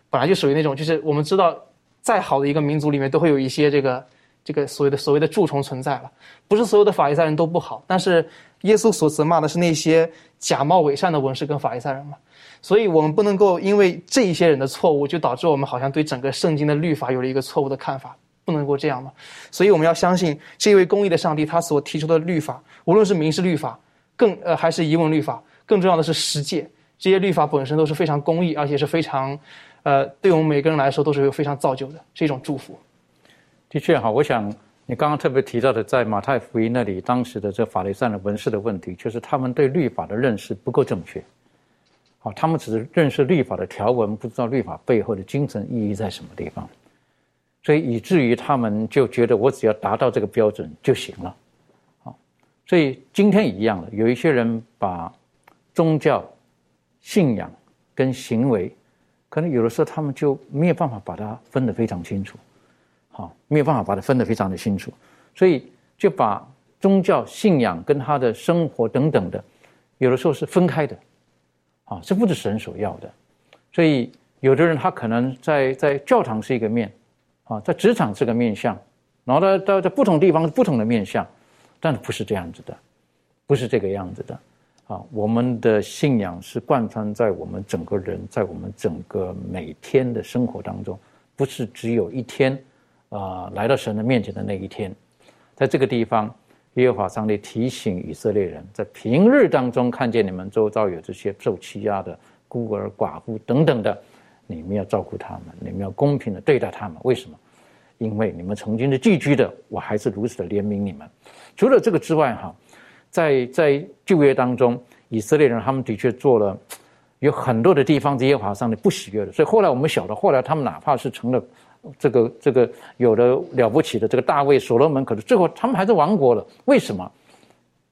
本来就属于那种就是我们知道再好的一个民族里面都会有一些这个这个所谓的所谓的蛀虫存在了，不是所有的法利赛人都不好，但是耶稣所责骂的是那些假冒伪善的文士跟法利赛人嘛。所以我们不能够因为这一些人的错误，就导致我们好像对整个圣经的律法有了一个错误的看法，不能够这样嘛。所以我们要相信这位公义的上帝，他所提出的律法，无论是民事律法，更呃还是遗文律法，更重要的是实践，这些律法本身都是非常公义，而且是非常，呃，对我们每个人来说都是有非常造就的，是一种祝福。的确哈，我想你刚刚特别提到的，在马太福音那里，当时的这法律上的文士的问题，就是他们对律法的认识不够正确。好，他们只是认识律法的条文，不知道律法背后的精神意义在什么地方，所以以至于他们就觉得我只要达到这个标准就行了。好，所以今天一样的，有一些人把宗教信仰跟行为，可能有的时候他们就没有办法把它分得非常清楚，好，没有办法把它分得非常的清楚，所以就把宗教信仰跟他的生活等等的，有的时候是分开的。啊，这不是神所要的，所以有的人他可能在在教堂是一个面，啊，在职场是个面相，然后呢，到在不同地方不同的面相，但不是这样子的，不是这个样子的，啊，我们的信仰是贯穿在我们整个人，在我们整个每天的生活当中，不是只有一天，啊，来到神的面前的那一天，在这个地方。耶和华上帝提醒以色列人，在平日当中看见你们周遭有这些受欺压的孤儿寡妇等等的，你们要照顾他们，你们要公平的对待他们。为什么？因为你们曾经是寄居的，我还是如此的怜悯你们。除了这个之外，哈，在在旧约当中，以色列人他们的确做了有很多的地方，耶和华上帝不喜悦的。所以后来我们晓得，后来他们哪怕是成了。这个这个有的了不起的这个大卫所罗门，可是最后他们还是亡国了。为什么？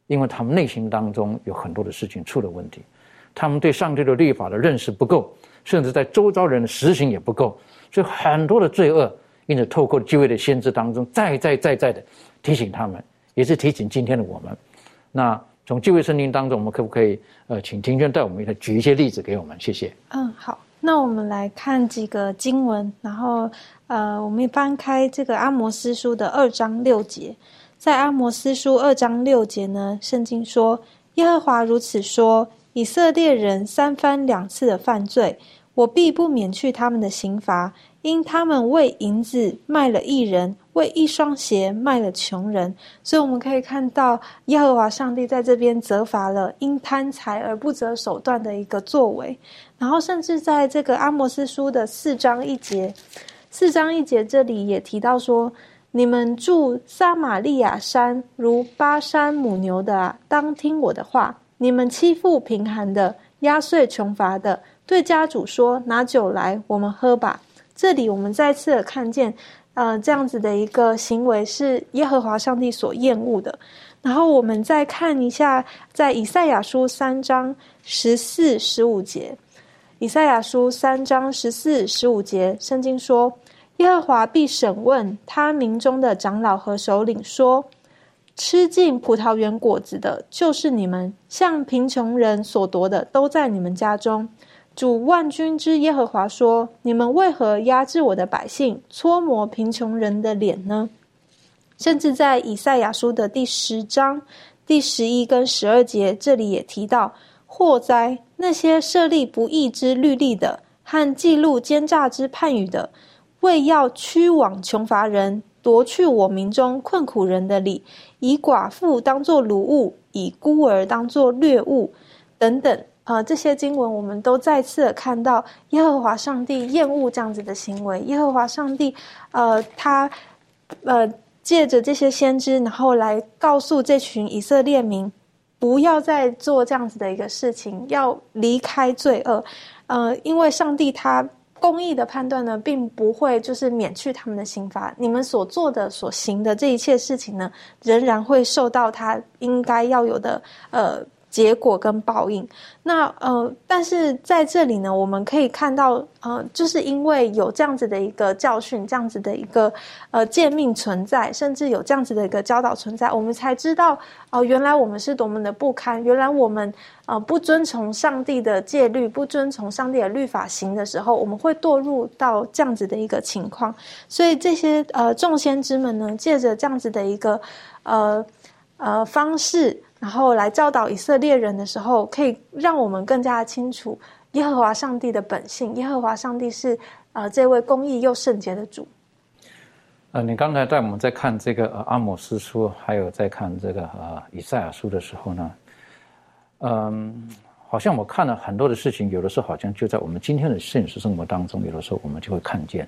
因为他们内心当中有很多的事情出了问题，他们对上帝的律法的认识不够，甚至在周遭人的实行也不够，所以很多的罪恶，因此透过机会的先知当中，再再再再的提醒他们，也是提醒今天的我们。那从机会圣经当中，我们可不可以呃，请庭娟带我们来举一些例子给我们？谢谢。嗯，好。那我们来看几个经文，然后，呃，我们翻开这个阿摩斯书的二章六节，在阿摩斯书二章六节呢，圣经说：“耶和华如此说，以色列人三番两次的犯罪，我必不免去他们的刑罚。”因他们为银子卖了一人，为一双鞋卖了穷人，所以我们可以看到耶和华上帝在这边责罚了因贪财而不择手段的一个作为。然后，甚至在这个阿摩斯书的四章一节，四章一节这里也提到说：“你们住撒玛利亚山如巴山母牛的啊，当听我的话；你们欺负贫寒的，压碎穷乏的，对家主说：拿酒来，我们喝吧。”这里我们再次的看见，呃，这样子的一个行为是耶和华上帝所厌恶的。然后我们再看一下，在以赛亚书三章十四、十五节，以赛亚书三章十四、十五节，圣经说：耶和华必审问他民中的长老和首领，说：吃尽葡萄园果子的，就是你们；向贫穷人所夺的，都在你们家中。主万军之耶和华说：你们为何压制我的百姓，搓磨贫穷人的脸呢？甚至在以赛亚书的第十章第十一跟十二节，这里也提到祸灾那些设立不义之律例的，和记录奸诈之判语的，为要驱往穷乏人，夺去我民中困苦人的礼，以寡妇当作掳物，以孤儿当作掠物，等等。呃，这些经文我们都再次看到耶和华上帝厌恶这样子的行为。耶和华上帝，呃，他，呃，借着这些先知，然后来告诉这群以色列民，不要再做这样子的一个事情，要离开罪恶。呃，因为上帝他公义的判断呢，并不会就是免去他们的刑罚。你们所做的、所行的这一切事情呢，仍然会受到他应该要有的呃。结果跟报应，那呃，但是在这里呢，我们可以看到，呃，就是因为有这样子的一个教训，这样子的一个呃诫命存在，甚至有这样子的一个教导存在，我们才知道，哦，原来我们是多么的不堪，原来我们呃不遵从上帝的戒律，不遵从上帝的律法行的时候，我们会堕入到这样子的一个情况。所以这些呃众先知们呢，借着这样子的一个呃呃方式。然后来教导以色列人的时候，可以让我们更加清楚耶和华上帝的本性。耶和华上帝是呃这位公义又圣洁的主。呃，你刚才在我们在看这个阿摩斯书，还有在看这个呃以赛亚书的时候呢，嗯，好像我看了很多的事情，有的时候好像就在我们今天的现实生活当中，有的时候我们就会看见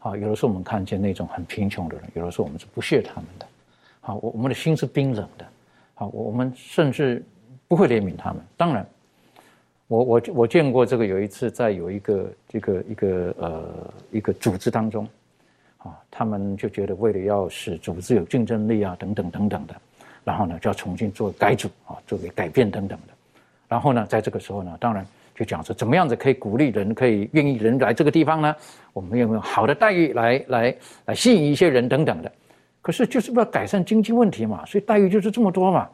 好，有的时候我们看见那种很贫穷的人，有的时候我们是不屑他们的。好，我我们的心是冰冷的。好，我们甚至不会怜悯他们。当然，我我我见过这个有一次在有一个这个一个呃一个组织当中，啊，他们就觉得为了要使组织有竞争力啊等等等等的，然后呢就要重新做改组啊，做个改变等等的。然后呢，在这个时候呢，当然就讲说怎么样子可以鼓励人，可以愿意人来这个地方呢？我们有没有好的待遇来来来吸引一些人等等的？可是就是为了改善经济问题嘛，所以待遇就是这么多嘛。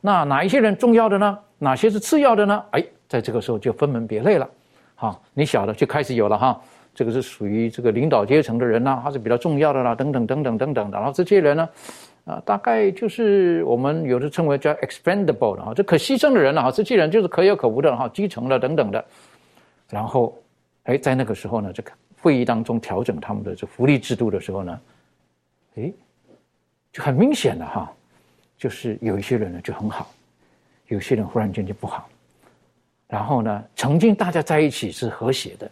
那哪一些人重要的呢？哪些是次要的呢？哎，在这个时候就分门别类了。好，你晓得就开始有了哈，这个是属于这个领导阶层的人呐，他是比较重要的啦，等等等等等等的。然后这些人呢，啊，大概就是我们有的称为叫 expendable 的哈，这可牺牲的人了哈，这些人就是可有可无的哈，基层的等等的。然后，哎，在那个时候呢，这个会议当中调整他们的这福利制度的时候呢，哎。就很明显的哈，就是有一些人呢就很好，有些人忽然间就不好。然后呢，曾经大家在一起是和谐的，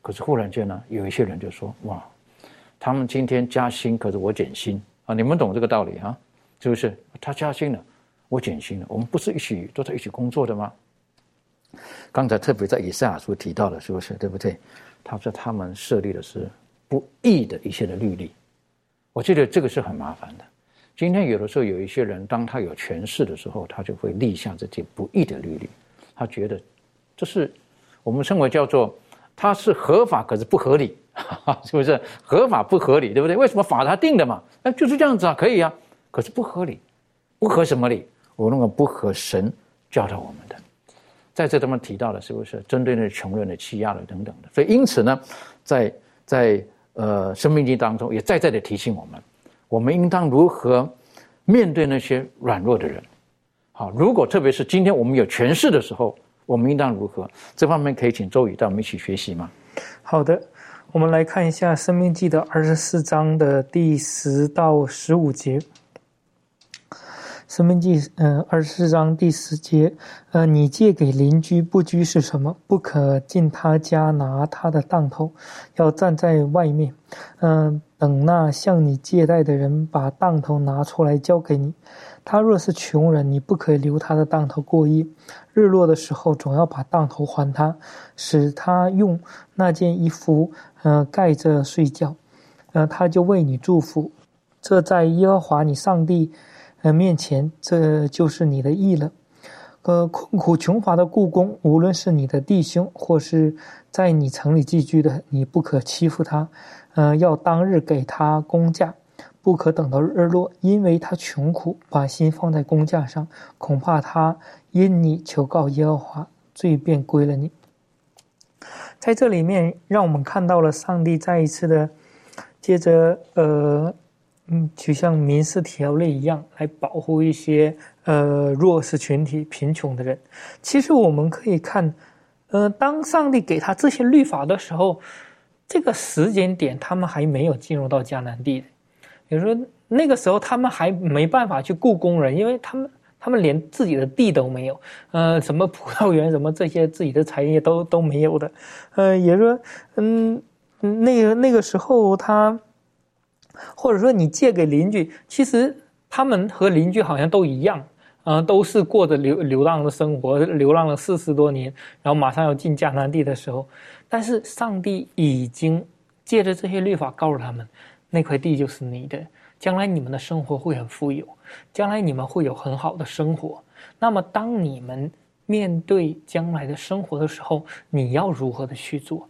可是忽然间呢，有一些人就说：“哇，他们今天加薪，可是我减薪啊！”你们懂这个道理啊？是不是？他加薪了，我减薪了，我们不是一起都在一起工作的吗？刚才特别在以赛亚书提到的，是不是？对不对？他说他们设立的是不义的一些的律例，我觉得这个是很麻烦的。今天有的时候有一些人，当他有权势的时候，他就会立下这些不义的律例。他觉得这是我们称为叫做他是合法，可是不合理，是不是合法不合理？对不对？为什么法他定的嘛？那就是这样子啊，可以啊，可是不合理，不合什么理？我认为不合神教导我们的。在这他们提到的是不是针对那穷人的欺压的等等的？所以因此呢，在在呃生命经当中也再再的提醒我们。我们应当如何面对那些软弱的人？好，如果特别是今天我们有权势的时候，我们应当如何？这方面可以请周宇带我们一起学习吗？好的，我们来看一下《生命记》的二十四章的第十到十五节。生命记，嗯，二十四章第十节，呃，你借给邻居不拘是什么？不可进他家拿他的当头，要站在外面，嗯，等那向你借贷的人把当头拿出来交给你。他若是穷人，你不可以留他的当头过夜。日落的时候，总要把当头还他，使他用那件衣服，嗯，盖着睡觉，呃，他就为你祝福。这在耶和华你上帝。呃，面前这就是你的义了。呃，困苦穷乏的故宫，无论是你的弟兄，或是在你城里寄居的，你不可欺负他。呃，要当日给他工价，不可等到日落，因为他穷苦，把心放在工价上，恐怕他因你求告耶和华，罪便归了你。在这里面，让我们看到了上帝再一次的，接着呃，嗯，就像民事条例一样，来保护一些呃弱势群体、贫穷的人。其实我们可以看，呃，当上帝给他这些律法的时候，这个时间点他们还没有进入到迦南地也就是说那个时候他们还没办法去雇工人，因为他们。他们连自己的地都没有，呃，什么葡萄园，什么这些自己的产业都都没有的，呃，也就说，嗯，那个那个时候他，或者说你借给邻居，其实他们和邻居好像都一样，啊，都是过着流流浪的生活，流浪了四十多年，然后马上要进迦南地的时候，但是上帝已经借着这些律法告诉他们，那块地就是你的。将来你们的生活会很富有，将来你们会有很好的生活。那么，当你们面对将来的生活的时候，你要如何的去做？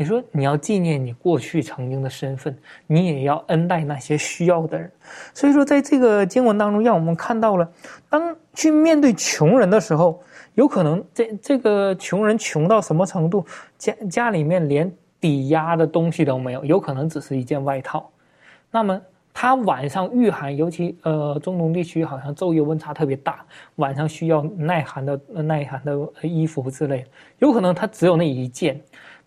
你说你要纪念你过去曾经的身份，你也要恩待那些需要的人。所以说，在这个经文当中，让我们看到了，当去面对穷人的时候，有可能这这个穷人穷到什么程度？家家里面连抵押的东西都没有，有可能只是一件外套。那么。他晚上御寒，尤其呃中东地区好像昼夜温差特别大，晚上需要耐寒的耐寒的衣服之类，有可能他只有那一件，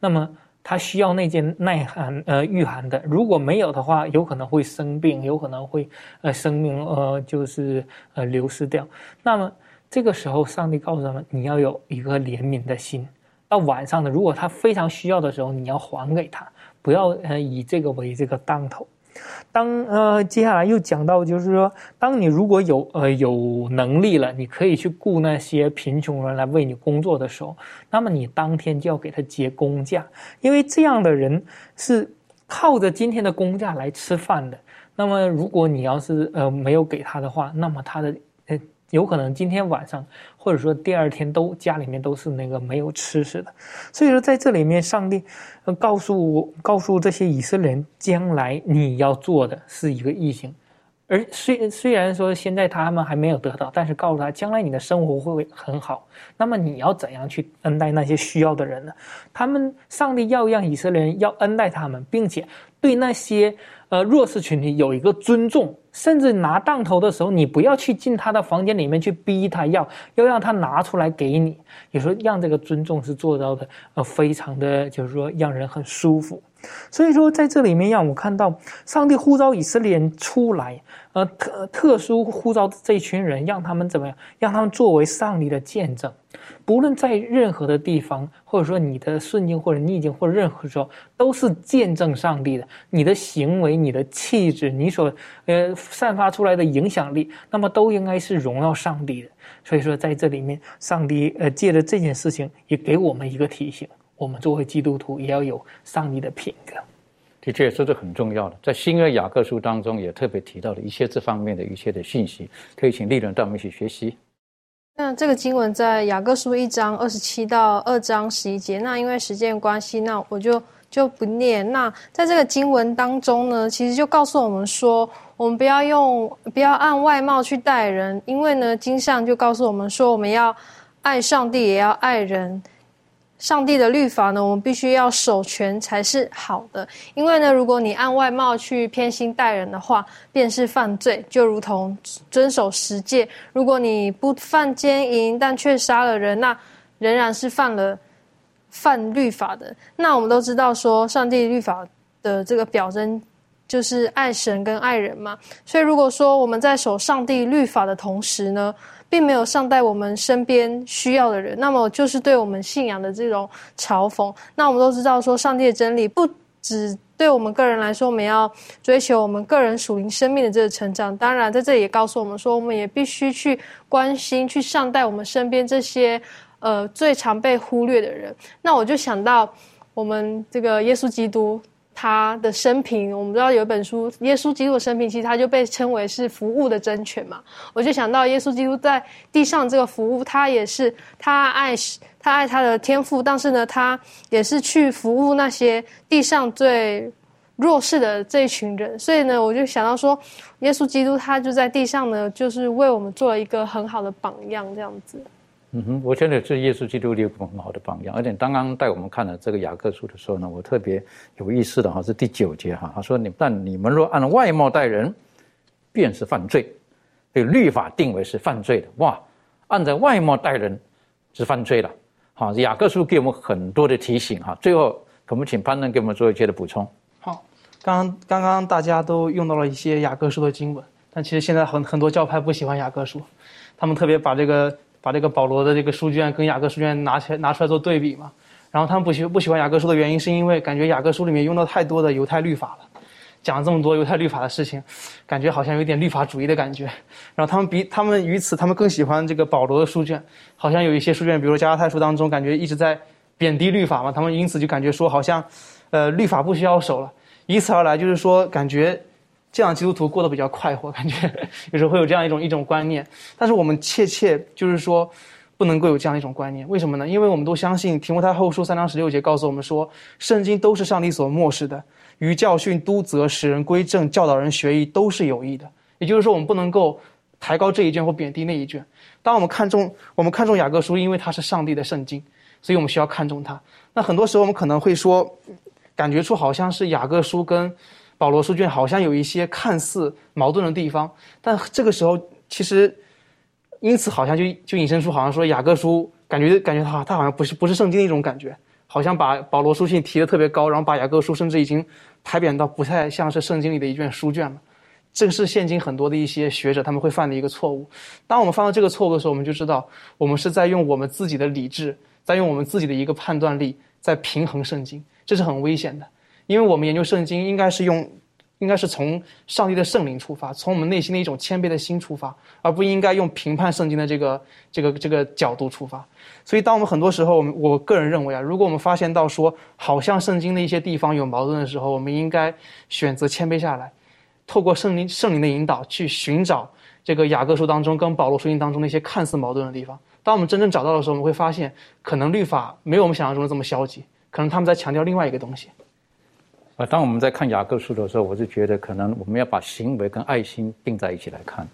那么他需要那件耐寒呃御寒的，如果没有的话，有可能会生病，有可能会呃生命呃就是呃流失掉。那么这个时候，上帝告诉他们，你要有一个怜悯的心，到晚上呢，如果他非常需要的时候，你要还给他，不要呃以这个为这个当头。当呃，接下来又讲到，就是说，当你如果有呃有能力了，你可以去雇那些贫穷人来为你工作的时候，那么你当天就要给他结工价，因为这样的人是靠着今天的工价来吃饭的。那么如果你要是呃没有给他的话，那么他的。有可能今天晚上，或者说第二天都家里面都是那个没有吃食的，所以说在这里面，上帝，告诉告诉这些以色列人，将来你要做的是一个异形，而虽虽然说现在他们还没有得到，但是告诉他，将来你的生活会很好。那么你要怎样去恩待那些需要的人呢？他们上帝要让以色列人要恩待他们，并且对那些。呃，弱势群体有一个尊重，甚至拿当头的时候，你不要去进他的房间里面去逼他要，要让他拿出来给你。有时候让这个尊重是做到的，呃，非常的就是说让人很舒服。所以说在这里面让我看到，上帝呼召以色列人出来。呃，特特殊呼召这一群人，让他们怎么样？让他们作为上帝的见证，不论在任何的地方，或者说你的顺境或者逆境或者任何时候，都是见证上帝的。你的行为、你的气质、你所呃散发出来的影响力，那么都应该是荣耀上帝的。所以说，在这里面，上帝呃借着这件事情，也给我们一个提醒：我们作为基督徒，也要有上帝的品格。的确，这是很重要的。在新约雅各书当中，也特别提到了一些这方面的一些的信息，可以请丽人带我们一起学习。那这个经文在雅各书一章二十七到二章十一节。那因为时间关系，那我就就不念。那在这个经文当中呢，其实就告诉我们说，我们不要用不要按外貌去待人，因为呢，经上就告诉我们说，我们要爱上帝，也要爱人。上帝的律法呢，我们必须要守全才是好的。因为呢，如果你按外貌去偏心待人的话，便是犯罪，就如同遵守十诫。如果你不犯奸淫，但却杀了人，那仍然是犯了犯律法的。那我们都知道说，上帝律法的这个表征就是爱神跟爱人嘛。所以如果说我们在守上帝律法的同时呢，并没有善待我们身边需要的人，那么就是对我们信仰的这种嘲讽。那我们都知道，说上帝的真理不只对我们个人来说，我们要追求我们个人属灵生命的这个成长。当然，在这里也告诉我们说，我们也必须去关心、去善待我们身边这些呃最常被忽略的人。那我就想到我们这个耶稣基督。他的生平，我们知道有一本书《耶稣基督的生平》，其实他就被称为是服务的真诠嘛。我就想到耶稣基督在地上这个服务，他也是他爱他爱他的天赋，但是呢，他也是去服务那些地上最弱势的这一群人。所以呢，我就想到说，耶稣基督他就在地上呢，就是为我们做了一个很好的榜样，这样子。嗯哼，我觉得这耶稣基督有个很好的榜样，而且刚刚带我们看了这个雅各书的时候呢，我特别有意思的哈是第九节哈，他说你但你们若按外貌待人，便是犯罪，被律法定为是犯罪的哇，按照外貌待人是犯罪了。好，雅各书给我们很多的提醒哈。最后，我们请潘能给我们做一些的补充。好，刚刚刚刚大家都用到了一些雅各书的经文，但其实现在很很多教派不喜欢雅各书，他们特别把这个。把这个保罗的这个书卷跟雅各书卷拿起来拿出来做对比嘛，然后他们不喜不喜欢雅各书的原因，是因为感觉雅各书里面用到太多的犹太律法了，讲了这么多犹太律法的事情，感觉好像有点律法主义的感觉。然后他们比他们于此，他们更喜欢这个保罗的书卷，好像有一些书卷，比如加拉太书当中，感觉一直在贬低律法嘛，他们因此就感觉说好像，呃，律法不需要守了，以此而来就是说感觉。这样基督徒过得比较快活，感觉 有时候会有这样一种一种观念，但是我们切切就是说，不能够有这样一种观念。为什么呢？因为我们都相信提摩太后书三章十六节告诉我们说，圣经都是上帝所漠视的，于教训、督责、使人归正、教导人学艺都是有益的。也就是说，我们不能够抬高这一卷或贬低那一卷。当我们看重我们看重雅各书，因为它是上帝的圣经，所以我们需要看重它。那很多时候我们可能会说，感觉出好像是雅各书跟。保罗书卷好像有一些看似矛盾的地方，但这个时候其实，因此好像就就引申出好像说雅各书感觉感觉他他好像不是不是圣经的一种感觉，好像把保罗书信提的特别高，然后把雅各书甚至已经排贬到不太像是圣经里的一卷书卷了。这个是现今很多的一些学者他们会犯的一个错误。当我们犯到这个错误的时候，我们就知道我们是在用我们自己的理智，在用我们自己的一个判断力在平衡圣经，这是很危险的。因为我们研究圣经，应该是用，应该是从上帝的圣灵出发，从我们内心的一种谦卑的心出发，而不应该用评判圣经的这个这个这个角度出发。所以，当我们很多时候，我们我个人认为啊，如果我们发现到说好像圣经的一些地方有矛盾的时候，我们应该选择谦卑下来，透过圣灵圣灵的引导去寻找这个雅各书当中跟保罗书信当中那些看似矛盾的地方。当我们真正找到的时候，我们会发现，可能律法没有我们想象中的这么消极，可能他们在强调另外一个东西。啊，当我们在看雅各书的时候，我就觉得可能我们要把行为跟爱心并在一起来看，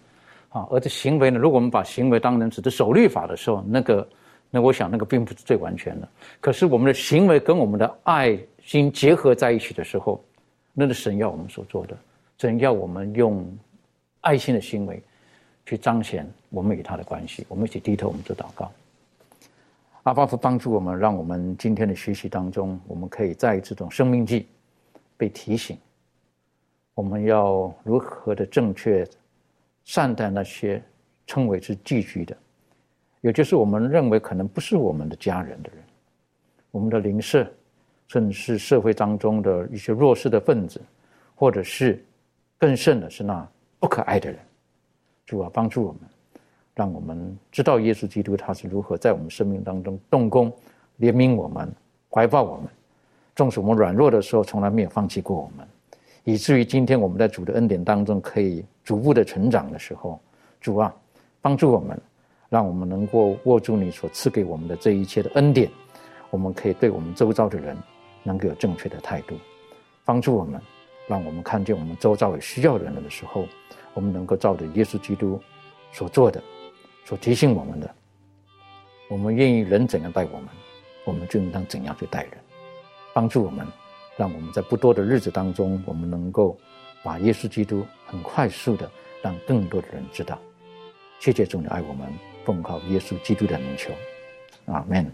啊，而这行为呢，如果我们把行为当成只是守律法的时候，那个，那我想那个并不是最完全的。可是我们的行为跟我们的爱心结合在一起的时候，那是神要我们所做的，神要我们用爱心的行为去彰显我们与他的关系。我们一起低头，我们做祷告。阿巴夫帮助我们，让我们今天的学习当中，我们可以在这种生命记。被提醒，我们要如何的正确善待那些称为是寄居的，也就是我们认为可能不是我们的家人的人，我们的邻舍，甚至是社会当中的一些弱势的分子，或者是更甚的是那不可爱的人。主啊，帮助我们，让我们知道耶稣基督他是如何在我们生命当中动工，怜悯我们，怀抱我们。纵使我们软弱的时候，从来没有放弃过我们，以至于今天我们在主的恩典当中可以逐步的成长的时候，主啊，帮助我们，让我们能够握住你所赐给我们的这一切的恩典，我们可以对我们周遭的人能够有正确的态度，帮助我们，让我们看见我们周遭有需要的人的时候，我们能够照着耶稣基督所做的，所提醒我们的，我们愿意人怎样待我们，我们就应当怎样去待人。帮助我们，让我们在不多的日子当中，我们能够把耶稣基督很快速的让更多的人知道。谢谢主，你爱我们，奉靠耶稣基督的名求，阿门。